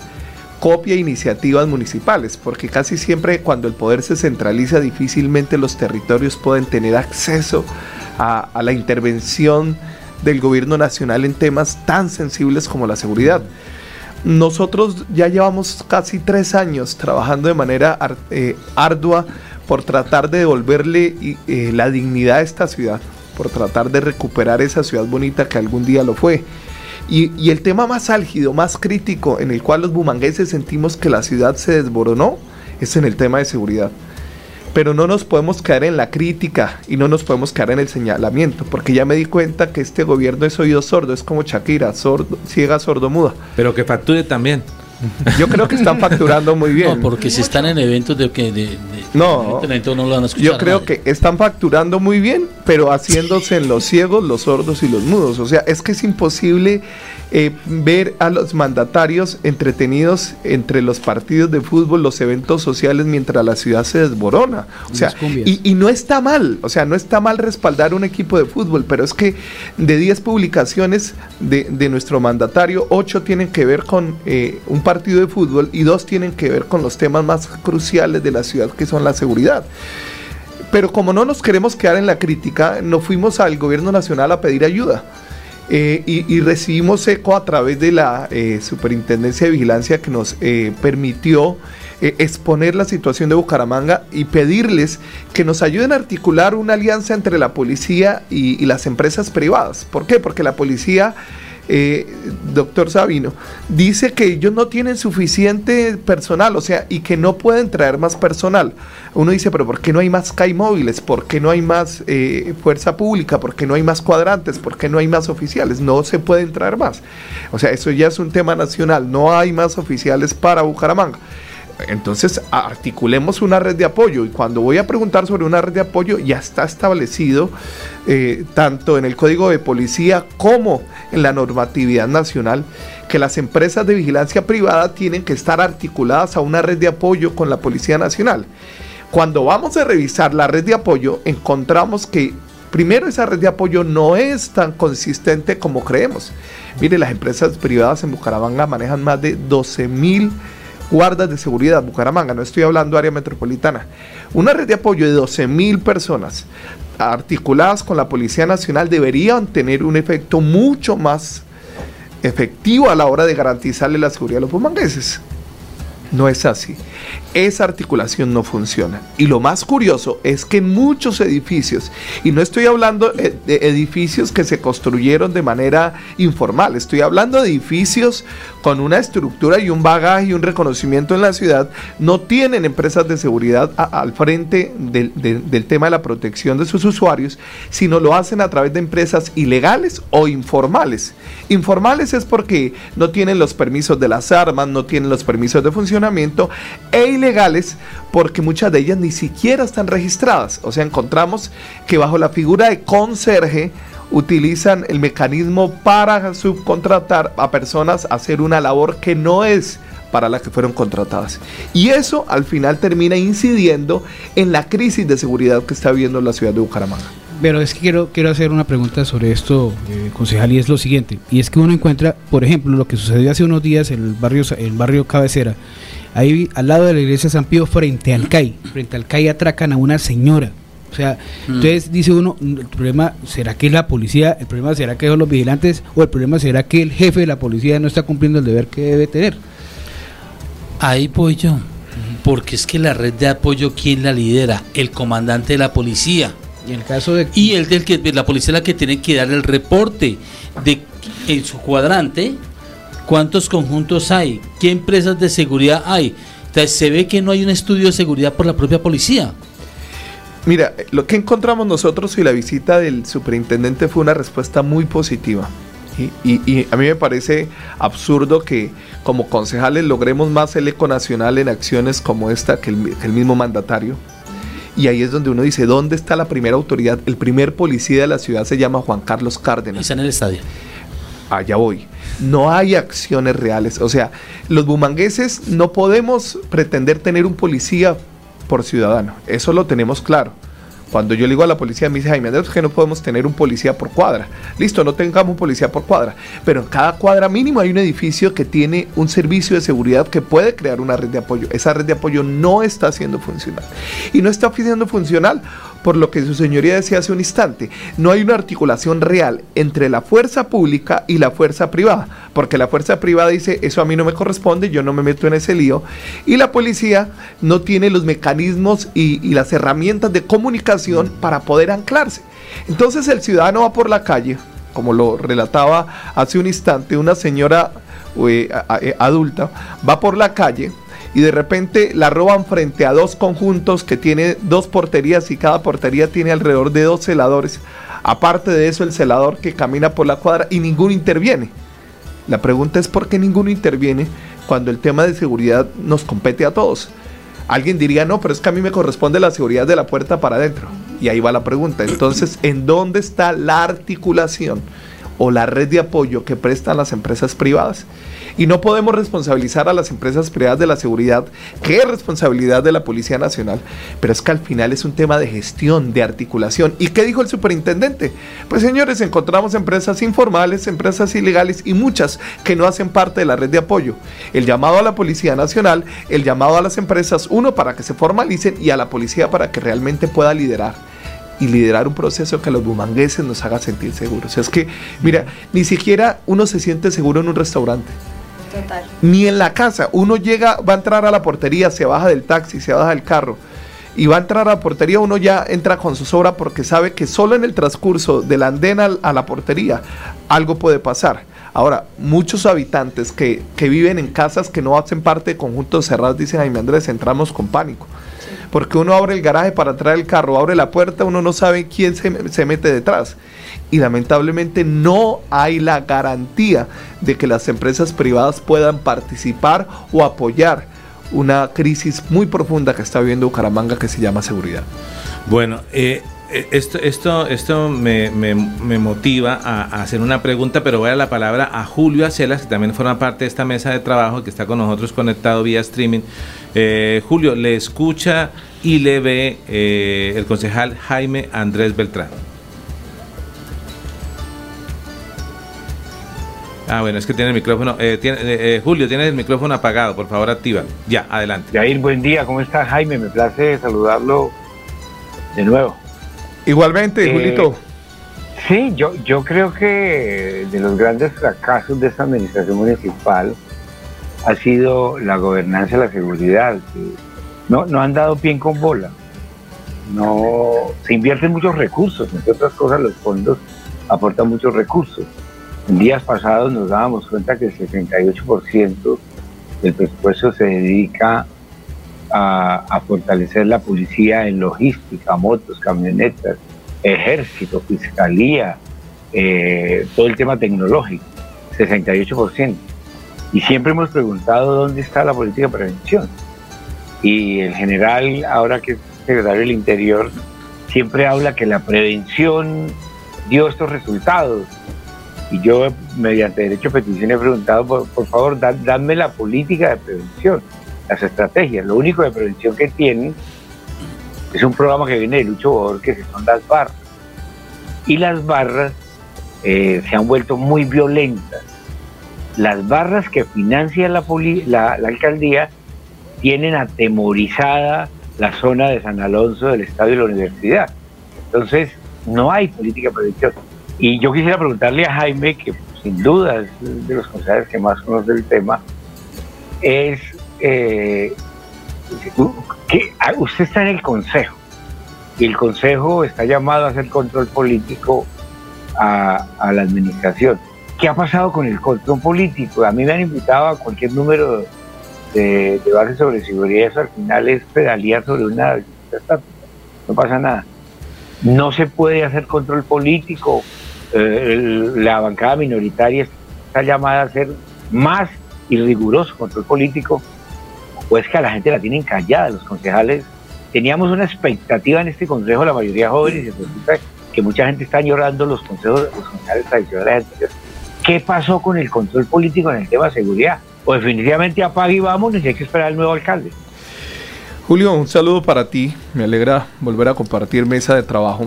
copia iniciativas municipales, porque casi siempre cuando el poder se centraliza difícilmente los territorios pueden tener acceso a, a la intervención del gobierno nacional en temas tan sensibles como la seguridad. Nosotros ya llevamos casi tres años trabajando de manera eh, ardua por tratar de devolverle eh, la dignidad a esta ciudad, por tratar de recuperar esa ciudad bonita que algún día lo fue. Y, y, el tema más álgido, más crítico, en el cual los bumangueses sentimos que la ciudad se desboronó, es en el tema de seguridad pero no nos podemos caer en la crítica y no nos podemos caer en el señalamiento, porque ya me di cuenta que este gobierno es oído sordo, es como Shakira, sordo, ciega, sordo, muda. Pero que facture también. Yo creo que están facturando muy bien. No, porque si están en eventos de que de, no, no lo van a escuchar. Yo creo que están facturando muy bien, pero haciéndose en los ciegos, los sordos y los mudos. O sea, es que es imposible eh, ver a los mandatarios entretenidos entre los partidos de fútbol, los eventos sociales, mientras la ciudad se desborona. O sea, y, no está mal, o sea, no está mal respaldar un equipo de fútbol, pero es que de 10 publicaciones de, nuestro mandatario, 8 tienen que ver con eh, un partido de fútbol y 2 tienen que ver con los temas más cruciales de la ciudad, que son la seguridad. Pero como no nos queremos quedar en la crítica, no fuimos al gobierno nacional a pedir ayuda. Eh, y, recibimos eco a través de la eh, Superintendencia de Vigilancia que nos eh, permitió exponer la situación de Bucaramanga y pedirles que nos ayuden a articular una alianza entre la policía y, y las empresas privadas. ¿Por qué? Porque la policía eh, doctor Sabino, dice que ellos no tienen suficiente personal, o sea, y que no pueden traer más personal. Uno dice, pero ¿por qué no hay más CAI móviles? ¿Por qué no hay más eh, fuerza pública? ¿Por qué no hay más cuadrantes? ¿Por qué no hay más oficiales? No se pueden traer más. O sea, eso ya es un tema nacional, no hay más oficiales para Bucaramanga. Entonces articulemos una red de apoyo y cuando voy a preguntar sobre una red de apoyo ya está establecido eh, tanto en el Código de Policía como en la normatividad nacional que las empresas de vigilancia privada tienen que estar articuladas a una red de apoyo con la Policía Nacional. Cuando vamos a revisar la red de apoyo encontramos que primero esa red de apoyo no es tan consistente como creemos. Mire, las empresas privadas en Bucaramanga manejan más de 12 mil guardas de seguridad, Bucaramanga, no estoy hablando área metropolitana. Una red de apoyo de 12 mil personas articuladas con la Policía Nacional deberían tener un efecto mucho más efectivo a la hora de garantizarle la seguridad a los bumangueses. No es así esa articulación no funciona. Y lo más curioso es que muchos edificios, y no estoy hablando de edificios que se construyeron de manera informal, estoy hablando de edificios con una estructura y un bagaje y un reconocimiento en la ciudad, no tienen empresas de seguridad al frente del, del tema de la protección de sus usuarios, sino lo hacen a través de empresas ilegales o informales. Informales es porque no tienen los permisos de las armas, no tienen los permisos de funcionamiento e ilegales porque muchas de ellas ni siquiera están registradas. O sea, encontramos que bajo la figura de conserje utilizan el mecanismo para subcontratar a personas a hacer una labor que no es para la que fueron contratadas. Y eso al final termina incidiendo en la crisis de seguridad que está viviendo la ciudad de Bucaramanga. Pero es que quiero, quiero hacer una pregunta sobre esto, eh, concejal, y es lo siguiente. Y es que uno encuentra, por ejemplo, lo que sucedió hace unos días en el barrio, el barrio Cabecera, ahí al lado de la iglesia San Pío, frente al CAI. Frente al CAI atracan a una señora. O sea, mm. entonces dice uno, el problema será que es la policía, el problema será que son los vigilantes, o el problema será que el jefe de la policía no está cumpliendo el deber que debe tener. Ahí voy yo, porque es que la red de apoyo, ¿quién la lidera? El comandante de la policía. Y el caso de... Y el del que la policía es la que tiene que dar el reporte de en su cuadrante ¿Cuántos conjuntos hay? ¿Qué empresas de seguridad hay? Entonces se ve que no hay un estudio de seguridad por la propia policía. Mira, lo que encontramos nosotros y la visita del superintendente fue una respuesta muy positiva. Y, a mí me parece absurdo que como concejales logremos más el eco nacional en acciones como esta que el, que el mismo mandatario. Y ahí es donde uno dice, ¿dónde está la primera autoridad? El primer policía de la ciudad se llama Juan Carlos Cárdenas. Está en el estadio. Allá voy no hay acciones reales. O sea, los bumangueses no podemos pretender tener un policía por ciudadano. Eso lo tenemos claro. Cuando yo le digo a la policía, me dice Jaime Andrés que no podemos tener un policía por cuadra. Listo, no tengamos un policía por cuadra. Pero en cada cuadra mínimo hay un edificio que tiene un servicio de seguridad que puede crear una red de apoyo. Esa red de apoyo no está siendo funcional. Y no está siendo funcional por lo que su señoría decía hace un instante, no hay una articulación real entre la fuerza pública y la fuerza privada, porque la fuerza privada dice, eso a mí no me corresponde, yo no me meto en ese lío, y la policía no tiene los mecanismos y, las herramientas de comunicación para poder anclarse. Entonces el ciudadano va por la calle, como lo relataba hace un instante, una señora eh, eh, adulta va por la calle, y de repente la roban frente a dos conjuntos que tiene dos porterías y cada portería tiene alrededor de dos celadores. Aparte de eso, el celador que camina por la cuadra y ninguno interviene. La pregunta es por qué ninguno interviene cuando el tema de seguridad nos compete a todos. Alguien diría, no, pero es que a mí me corresponde la seguridad de la puerta para adentro. Y ahí va la pregunta. Entonces, ¿en dónde está la articulación o la red de apoyo que prestan las empresas privadas? Y no podemos responsabilizar a las empresas privadas de la seguridad, que es responsabilidad de la Policía Nacional, pero es que al final es un tema de gestión, de articulación. ¿Y qué dijo el superintendente? Pues señores, encontramos empresas informales, empresas ilegales y muchas que no hacen parte de la red de apoyo. El llamado a la Policía Nacional, el llamado a las empresas, uno, para que se formalicen y a la policía para que realmente pueda liderar y liderar un proceso que a los bumangueses nos haga sentir seguros. Es que, mira, ni siquiera uno se siente seguro en un restaurante. Ni en la casa. Uno llega, va a entrar a la portería, se baja del taxi, se baja del carro y va a entrar a la portería, uno ya entra con su sobra porque sabe que solo en el transcurso de la andena a la portería algo puede pasar. Ahora, muchos habitantes que, que viven en casas que no hacen parte de conjuntos cerrados, dicen Jaime Andrés, entramos con pánico. Porque uno abre el garaje para traer el carro, abre la puerta, uno no sabe quién se, se mete detrás y lamentablemente no hay la garantía de que las empresas privadas puedan participar o apoyar una crisis muy profunda que está viviendo Bucaramanga que se llama seguridad. Bueno, eh, eh, esto, esto, esto me, me, motiva a, hacer una pregunta, pero voy a la palabra a Julio Acelas, que también forma parte de esta mesa de trabajo, que está con nosotros conectado vía streaming. Eh, Julio, le escucha y le ve el concejal Jaime Andrés Beltrán. Ah, bueno, es que tiene el micrófono. Eh, tiene, eh, eh, Julio, tiene el micrófono apagado, por favor, activa. Ya, adelante. Jair, buen día, ¿cómo está Jaime? Me place saludarlo de nuevo. Igualmente, Julito. Sí, yo, yo creo que de los grandes fracasos de esta administración municipal ha sido la gobernanza y la seguridad. No, no han dado pie con bola. No, se invierten muchos recursos, entre otras cosas los fondos aportan muchos recursos días pasados nos dábamos cuenta que el 78% del presupuesto se dedica a, fortalecer la policía en logística, motos, camionetas, ejército, fiscalía, eh, todo el tema tecnológico, 68%. Y siempre hemos preguntado dónde está la política de prevención. Y el general, ahora que es secretario del Interior, siempre habla que la prevención dio estos resultados y yo, mediante derecho a petición, he preguntado, por, favor, dadme la política de prevención, las estrategias. Lo único de prevención que tienen es un programa que viene de Lucho Borges, que son las barras. Y las barras eh, se han vuelto muy violentas. Las barras que financia la, la, la alcaldía tienen atemorizada la zona de San Alonso del estadio de la universidad. Entonces, no hay política prevención y yo quisiera preguntarle a Jaime, que sin duda es de los consejos que más conoce el tema, es eh, que ah, usted está en el Consejo y el Consejo está llamado a hacer control político a, la administración. ¿Qué ha pasado con el control político? A mí me han invitado a cualquier número de debate sobre seguridad, eso al final es pedalear sobre una... No pasa nada. No se puede hacer control político eh, la bancada minoritaria está llamada a ser más y riguroso control político, pues que a la gente la tienen callada, los concejales. Teníamos una expectativa en este consejo, la mayoría jóvenes, y resulta que mucha gente está llorando los consejos, los concejales tradicionales. ¿Qué pasó con el control político en el tema de seguridad? O definitivamente apague y vamos, y hay que esperar al nuevo alcalde. Julio, un saludo para ti. Me alegra volver a compartir mesa de trabajo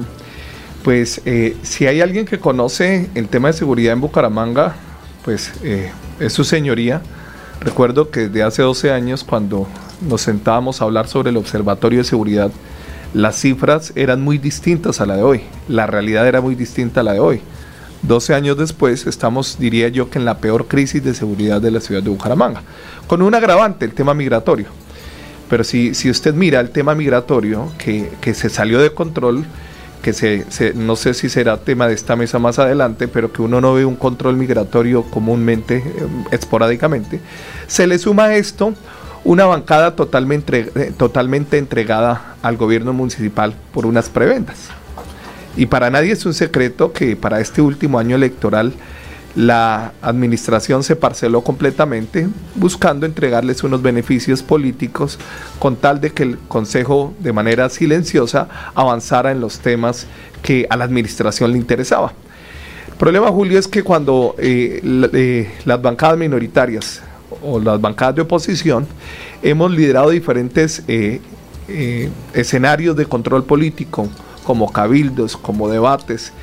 pues eh, si hay alguien que conoce el tema de seguridad en Bucaramanga, pues eh, es su señoría. Recuerdo que desde hace 12 años, cuando nos sentábamos a hablar sobre el Observatorio de Seguridad, las cifras eran muy distintas a la de hoy. La realidad era muy distinta a la de hoy. 12 años después estamos, diría yo, que en la peor crisis de seguridad de la ciudad de Bucaramanga, con un agravante, el tema migratorio. Pero si, si usted mira el tema migratorio, que, que se salió de control, que se, no sé si será tema de esta mesa más adelante, pero que uno no ve un control migratorio comúnmente, eh, esporádicamente, se le suma a esto una bancada totalmente, eh, totalmente entregada al gobierno municipal por unas prebendas. Y para nadie es un secreto que para este último año electoral la administración se parceló completamente buscando entregarles unos beneficios políticos con tal de que el Consejo de manera silenciosa avanzara en los temas que a la administración le interesaba. El problema, Julio, es que cuando eh, eh, las bancadas minoritarias o las bancadas de oposición hemos liderado diferentes eh, escenarios de control político, como cabildos, como debates,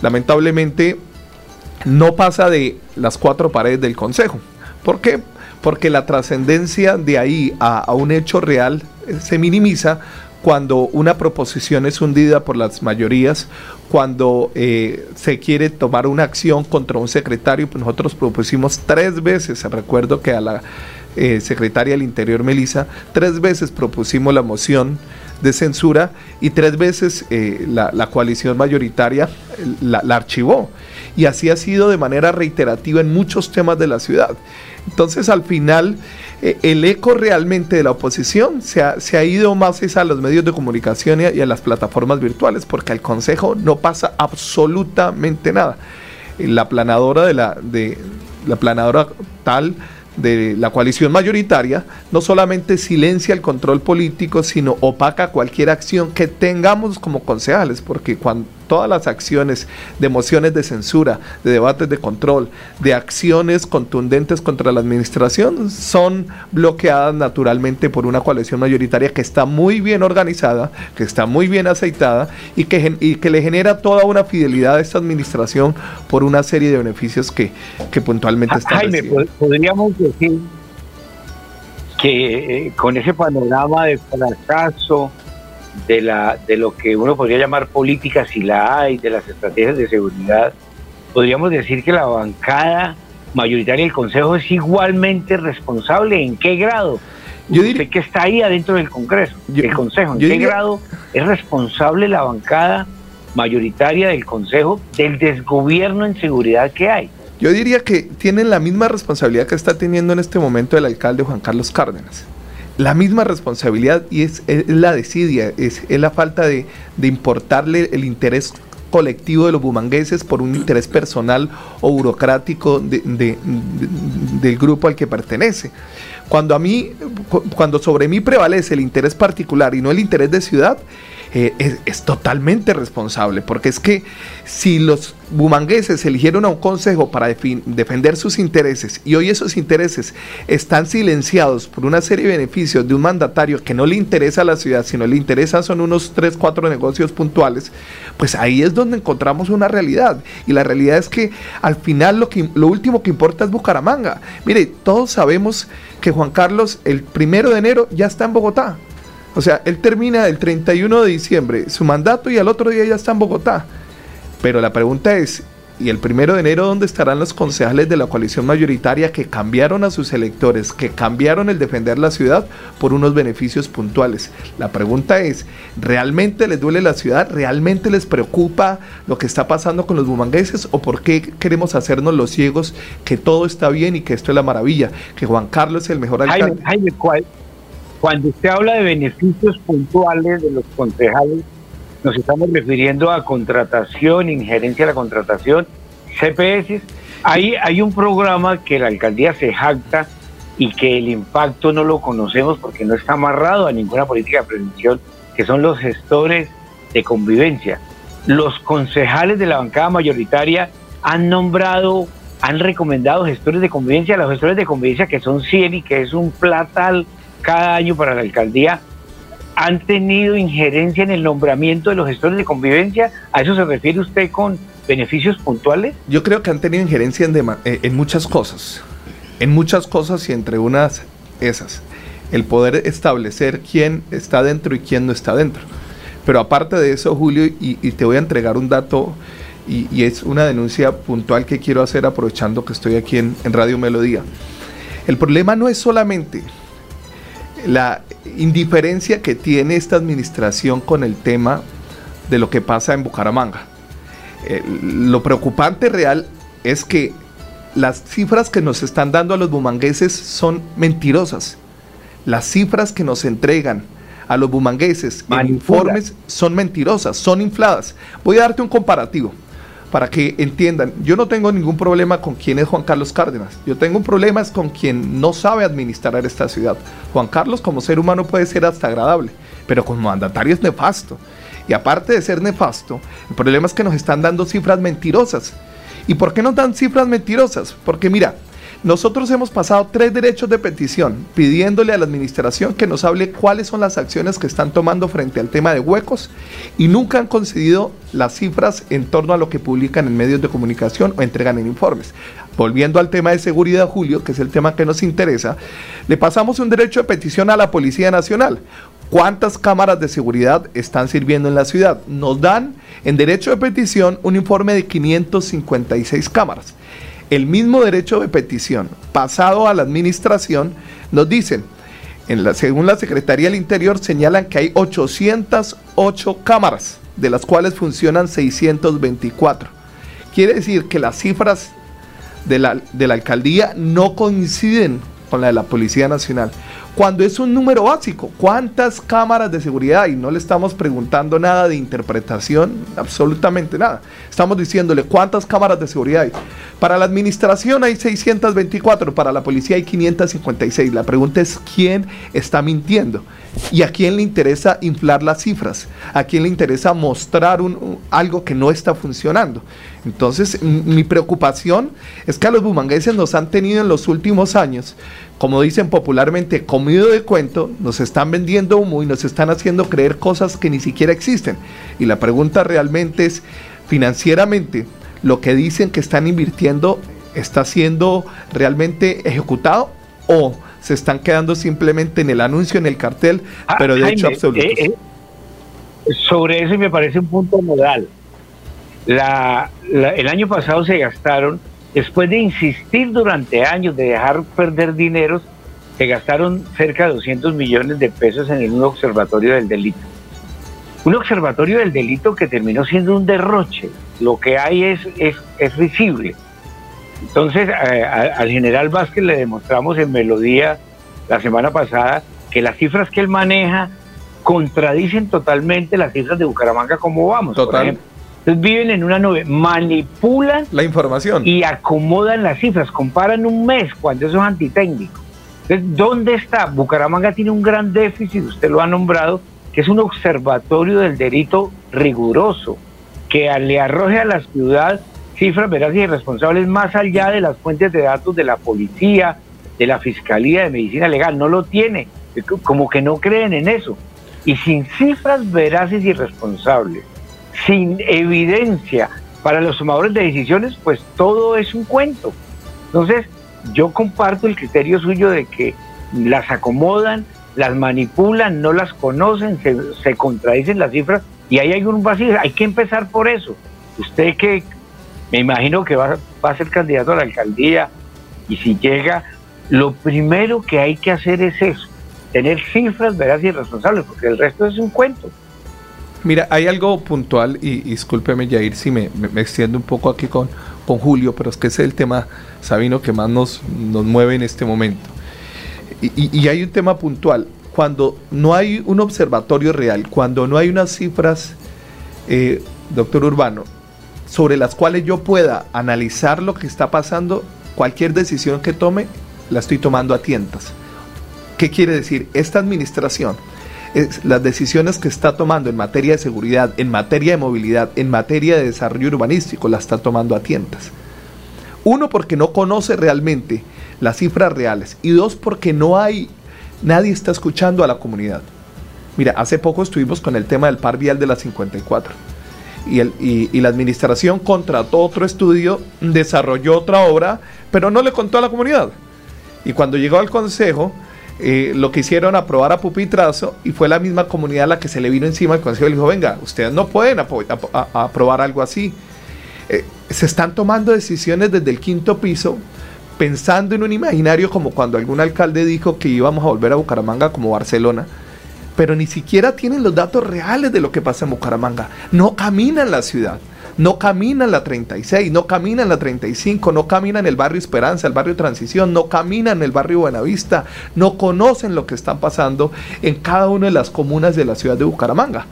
lamentablemente no pasa de las cuatro paredes del Consejo. ¿Por qué? Porque la trascendencia de ahí a, un hecho real eh, se minimiza cuando una proposición es hundida por las mayorías, cuando eh, se quiere tomar una acción contra un secretario, pues nosotros propusimos tres veces, recuerdo que a la eh, secretaria del Interior, Melisa, tres veces propusimos la moción de censura y tres veces eh, la, coalición mayoritaria la, archivó. Y así ha sido de manera reiterativa en muchos temas de la ciudad. Entonces al final eh, el eco realmente de la oposición se ha, se ha ido más a los medios de comunicación y a, las plataformas virtuales porque al Consejo no pasa absolutamente nada. La planadora de la, de, la planadora tal de la coalición mayoritaria no solamente silencia el control político, sino opaca cualquier acción que tengamos como concejales, porque cuando todas las acciones de mociones de censura, de debates de control, de acciones contundentes contra la administración son bloqueadas naturalmente por una coalición mayoritaria que está muy bien organizada, que está muy bien aceitada y que, y que le genera toda una fidelidad a esta administración por una serie de beneficios que, que puntualmente están Jaime, podríamos decir que eh, con ese panorama de fracaso, de, la, de lo que uno podría llamar política, si la hay, de las estrategias de seguridad, podríamos decir que la bancada mayoritaria del Consejo es igualmente responsable. ¿En qué grado? Yo diría que está ahí adentro del Congreso, del Consejo. ¿En qué grado es responsable la bancada mayoritaria del Consejo del desgobierno en seguridad que hay? Yo diría que tienen la misma responsabilidad que está teniendo en este momento el alcalde Juan Carlos Cárdenas la misma responsabilidad y es, la desidia, es, la falta de, importarle el interés colectivo de los bumangueses por un interés personal o burocrático del grupo al que pertenece. Cuando a mí, cuando sobre mí prevalece el interés particular y no el interés de ciudad, eh, es, totalmente responsable, porque es que si los bumangueses eligieron a un consejo para defender sus intereses y hoy esos intereses están silenciados por una serie de beneficios de un mandatario que no le interesa a la ciudad, sino le interesa son unos 3, 4 negocios puntuales, pues ahí es donde encontramos una realidad. Y la realidad es que al final lo, que, lo último que importa es Bucaramanga. Mire, todos sabemos que Juan Carlos el primero de enero ya está en Bogotá. O sea, él termina el 31 de diciembre su mandato y al otro día ya está en Bogotá. Pero la pregunta es, ¿y el primero de enero dónde estarán los concejales de la coalición mayoritaria que cambiaron a sus electores, que cambiaron el defender la ciudad por unos beneficios puntuales? La pregunta es, ¿realmente les duele la ciudad? ¿Realmente les preocupa lo que está pasando con los bumangueses? ¿O por qué queremos hacernos los ciegos que todo está bien y que esto es la maravilla? Que Juan Carlos es el mejor alcalde. Jaime, ¿cuál, cuando usted habla de beneficios puntuales de los concejales, nos estamos refiriendo a contratación, injerencia a la contratación, CPS. Ahí hay un programa que la alcaldía se jacta y que el impacto no lo conocemos porque no está amarrado a ninguna política de prevención, que son los gestores de convivencia. Los concejales de la bancada mayoritaria han nombrado, han recomendado gestores de convivencia, los gestores de convivencia que son 100 y que es un platal cada año para la alcaldía, ¿han tenido injerencia en el nombramiento de los gestores de convivencia? ¿A eso se refiere usted con beneficios puntuales? Yo creo que han tenido injerencia en, eh, muchas cosas, en muchas cosas y entre unas esas, el poder establecer quién está dentro y quién no está dentro. Pero aparte de eso, Julio, y, te voy a entregar un dato y, y, es una denuncia puntual que quiero hacer aprovechando que estoy aquí en Radio Melodía. El problema no es solamente la indiferencia que tiene esta administración con el tema de lo que pasa en Bucaramanga. Eh, lo preocupante real es que las cifras que nos están dando a los bumangueses son mentirosas. Las cifras que nos entregan a los bumangueses en informes son mentirosas, son infladas. Voy a darte un comparativo para que entiendan, yo no tengo ningún problema con quién es Juan Carlos Cárdenas, yo tengo un problema es con quien no sabe administrar esta ciudad. Juan Carlos como ser humano puede ser hasta agradable, pero como mandatario es nefasto. Y aparte de ser nefasto, el problema es que nos están dando cifras mentirosas. ¿Y por qué nos dan cifras mentirosas? Porque mira, nosotros hemos pasado tres derechos de petición pidiéndole a la administración que nos hable cuáles son las acciones que están tomando frente al tema de huecos y nunca han concedido las cifras en torno a lo que publican en medios de comunicación o entregan en informes. Volviendo al tema de seguridad, Julio, que es el tema que nos interesa, le pasamos un derecho de petición a la Policía Nacional. ¿Cuántas cámaras de seguridad están sirviendo en la ciudad? Nos dan en derecho de petición un informe de 556 cámaras el mismo derecho de petición pasado a la administración, nos dicen, En la, según la Secretaría del Interior señalan que hay 808 cámaras, de las cuales funcionan 624. Quiere decir que las cifras de la, de la alcaldía no coinciden con la de la Policía Nacional cuando es un número básico. ¿Cuántas cámaras de seguridad? Y no le estamos preguntando nada de interpretación, absolutamente nada. Estamos diciéndole cuántas cámaras de seguridad hay. Para la administración hay 624, para la policía hay 556. La pregunta es quién está mintiendo y a quién le interesa inflar las cifras, a quién le interesa mostrar algo que no está funcionando. Entonces, mi preocupación es que a los bumangueses nos han tenido en los últimos años como dicen popularmente, comido de cuento, nos están vendiendo humo y nos están haciendo creer cosas que ni siquiera existen. Y la pregunta realmente es, financieramente, lo que dicen que están invirtiendo está siendo realmente ejecutado o se están quedando simplemente en el anuncio, en el cartel, ah, pero de hecho absoluto. Eh, eh, sobre eso me parece un punto modal. el año pasado se gastaron Después de insistir durante años de dejar perder dineros, se gastaron cerca de 200 millones de pesos en un observatorio del delito. Un observatorio del delito que terminó siendo un derroche. Lo que hay es, es, es risible. Entonces, al general Vázquez le demostramos en Melodía la semana pasada que las cifras que él maneja contradicen totalmente las cifras de Bucaramanga como vamos. Total viven en una nube, manipulan la información y acomodan las cifras, comparan un mes cuando eso es antitécnico. Entonces, ¿dónde está? Bucaramanga tiene un gran déficit, usted lo ha nombrado, que es un observatorio del delito riguroso, que le arroje a la ciudad cifras veraz y responsables más allá de las fuentes de datos de la policía, de la Fiscalía de Medicina Legal. No lo tiene, como que no creen en eso. Y sin cifras veraces y responsables, sin evidencia para los tomadores de decisiones, pues todo es un cuento. Entonces, yo comparto el criterio suyo de que las acomodan, las manipulan, no las conocen, se, contradicen las cifras y ahí hay un vacío. Hay que empezar por eso. Usted que me imagino que va, va a ser candidato a la alcaldía y si llega, lo primero que hay que hacer es eso, tener cifras veraz y responsables, porque el resto es un cuento. Mira, hay algo puntual, y, discúlpeme Jair si me, extiendo un poco aquí con, con Julio, pero es que ese es el tema, Sabino, que más nos, nos mueve en este momento. Y, hay un tema puntual, cuando no hay un observatorio real, cuando no hay unas cifras, eh, doctor Urbano, sobre las cuales yo pueda analizar lo que está pasando, cualquier decisión que tome, la estoy tomando a tientas. ¿Qué quiere decir? Esta administración las decisiones que está tomando en materia de seguridad, en materia de movilidad, en materia de desarrollo urbanístico, las está tomando a tientas. Uno, porque no conoce realmente las cifras reales. Y dos, porque no hay, nadie está escuchando a la comunidad. Mira, hace poco estuvimos con el tema del par vial de la 54. Y, el, y, la administración contrató otro estudio, desarrolló otra obra, pero no le contó a la comunidad. Y cuando llegó al consejo, eh, lo que hicieron aprobar a pupitrazo y fue la misma comunidad la que se le vino encima al consejo y le dijo, venga, ustedes no pueden aprobar algo así. Eh, se están tomando decisiones desde el quinto piso pensando en un imaginario como cuando algún alcalde dijo que íbamos a volver a Bucaramanga como Barcelona, pero ni siquiera tienen los datos reales de lo que pasa en Bucaramanga. No caminan la ciudad no caminan la 36, no caminan la 35, no caminan el barrio Esperanza, el barrio Transición, no caminan el barrio Buenavista, no conocen lo que está pasando en cada una de las comunas de la ciudad de Bucaramanga.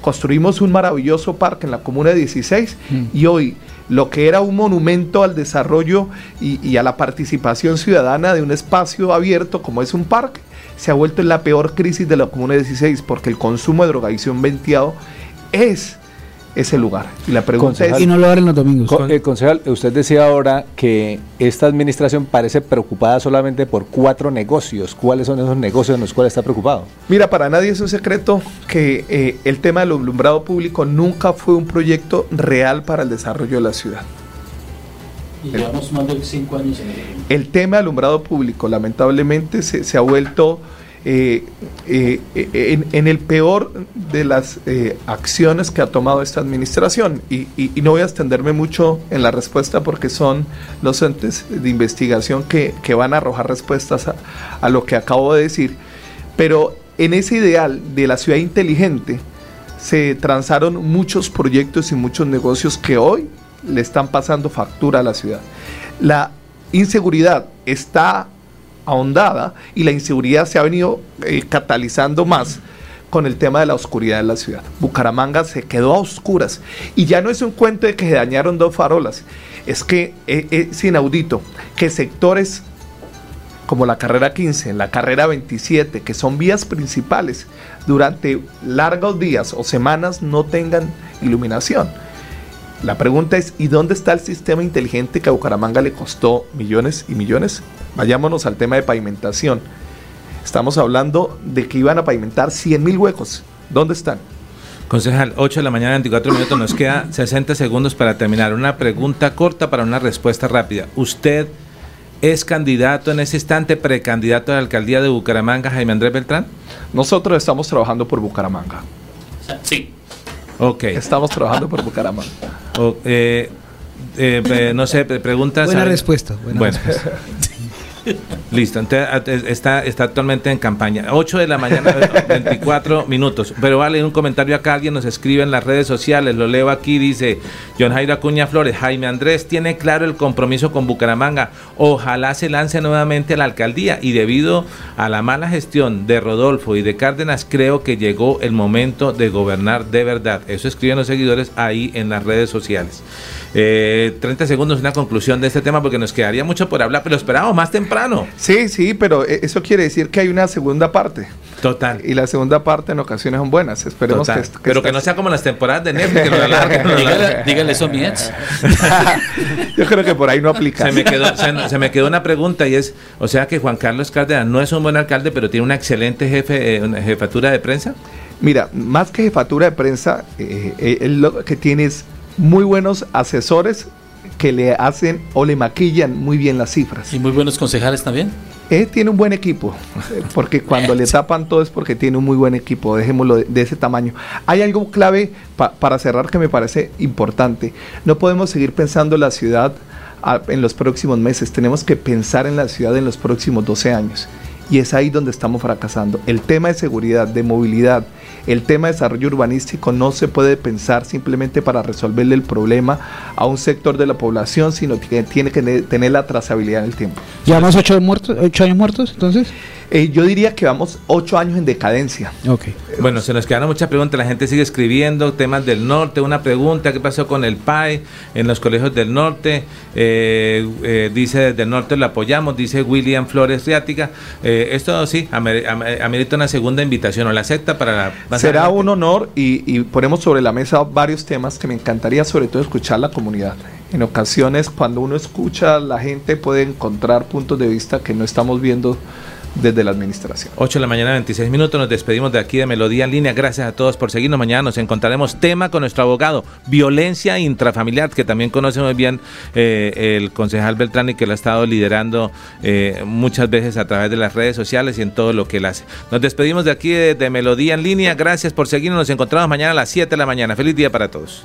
Construimos un maravilloso parque en la comuna 16 mm. y hoy lo que era un monumento al desarrollo y, y, a la participación ciudadana de un espacio abierto como es un parque, se ha vuelto en la peor crisis de la comuna 16 porque el consumo de drogadicción venteado es ese lugar. Y la pregunta es... Y no lo abren los domingos. Eh, concejal, usted decía ahora que esta administración parece preocupada solamente por cuatro negocios. ¿Cuáles son esos negocios en los cuales está preocupado? Mira, para nadie es un secreto que eh, el tema del alumbrado público nunca fue un proyecto real para el desarrollo de la ciudad. Y llevamos más de cinco años en el... el tema del alumbrado público lamentablemente se, se ha vuelto eh, eh, en, el peor de las eh, acciones que ha tomado esta administración. Y, no voy a extenderme mucho en la respuesta porque son los entes de investigación que, van a arrojar respuestas a, lo que acabo de decir. Pero en ese ideal de la ciudad inteligente se transaron muchos proyectos y muchos negocios que hoy le están pasando factura a la ciudad. La inseguridad está ahondada y la inseguridad se ha venido eh, catalizando más con el tema de la oscuridad en la ciudad. Bucaramanga se quedó a oscuras y ya no es un cuento de que se dañaron dos farolas, es que eh, es inaudito que sectores como la carrera 15, la carrera 27, que son vías principales, durante largos días o semanas no tengan iluminación. La pregunta es, ¿y dónde está el sistema inteligente que a Bucaramanga le costó millones y millones? Vayámonos al tema de pavimentación. Estamos hablando de que iban a pavimentar 100 mil huecos. ¿Dónde están? Concejal, 8 de la mañana, 24 minutos, nos queda 60 segundos para terminar. Una pregunta corta para una respuesta rápida. ¿Usted es candidato en ese instante, precandidato a la alcaldía de Bucaramanga, Jaime Andrés Beltrán? Nosotros estamos trabajando por Bucaramanga. Sí. Ok. Estamos trabajando por Bucaramanga. Eh, eh, no sé, preguntas. Buena respuesta. Buena bueno. Respuesta. Listo, entonces está, está actualmente en campaña. 8 de la mañana, 24 minutos. Pero vale, un comentario acá, alguien nos escribe en las redes sociales, lo leo aquí, dice John Jairo Acuña Flores, Jaime Andrés tiene claro el compromiso con Bucaramanga, ojalá se lance nuevamente a la alcaldía y debido a la mala gestión de Rodolfo y de Cárdenas, creo que llegó el momento de gobernar de verdad. Eso escriben los seguidores ahí en las redes sociales. Eh, 30 segundos, una conclusión de este tema, porque nos quedaría mucho por hablar, pero esperamos más temprano. Sí, sí, pero e, eso quiere decir que hay una segunda parte. Total. Y la segunda parte en ocasiones son buenas. Esperemos que, Pero que no sea como las temporadas de Netflix, que lo Dígale eso a mi ex. Yo creo que por ahí no aplica. Se me, quedó, se, me quedó una pregunta y es, o sea que Juan Carlos Cárdenas no es un buen alcalde, pero tiene una excelente jefe, eh, una jefatura de prensa. Mira, más que jefatura de prensa, eh, eh, lo que tiene es muy buenos asesores que le hacen o le maquillan muy bien las cifras. ¿Y muy buenos concejales también? Eh, tiene un buen equipo, porque cuando le tapan todo es porque tiene un muy buen equipo, dejémoslo de, ese tamaño. Hay algo clave para cerrar que me parece importante. No podemos seguir pensando la ciudad en los próximos meses, tenemos que pensar en la ciudad en los próximos 12 años. Y es ahí donde estamos fracasando. El tema de seguridad, de movilidad, el tema de desarrollo urbanístico no se puede pensar simplemente para resolverle el problema a un sector de la población, sino que tiene que tener la trazabilidad en el tiempo. ¿Llevamos ocho, muertos, ocho años muertos entonces? Eh, yo diría que vamos ocho años en decadencia. Okay. Bueno, se nos quedaron muchas preguntas. La gente sigue escribiendo temas del norte. Una pregunta: ¿qué pasó con el PAI en los colegios del norte? Eh, eh, dice desde el norte lo apoyamos, dice William Flores Riática. esto sí, amerita una segunda invitación o la acepta para la. Será un honor y, y ponemos sobre la mesa varios temas que me encantaría, sobre todo, escuchar la comunidad. En ocasiones, cuando uno escucha, la gente puede encontrar puntos de vista que no estamos viendo desde la administración. 8 de la mañana, 26 minutos. Nos despedimos de aquí de Melodía en línea. Gracias a todos por seguirnos. Mañana nos encontraremos tema con nuestro abogado, violencia intrafamiliar, que también conoce muy bien eh, el concejal Beltrán y que lo ha estado liderando eh, muchas veces a través de las redes sociales y en todo lo que él hace. Nos despedimos de aquí de, de Melodía en línea. Gracias por seguirnos. Nos encontramos mañana a las 7 de la mañana. Feliz día para todos.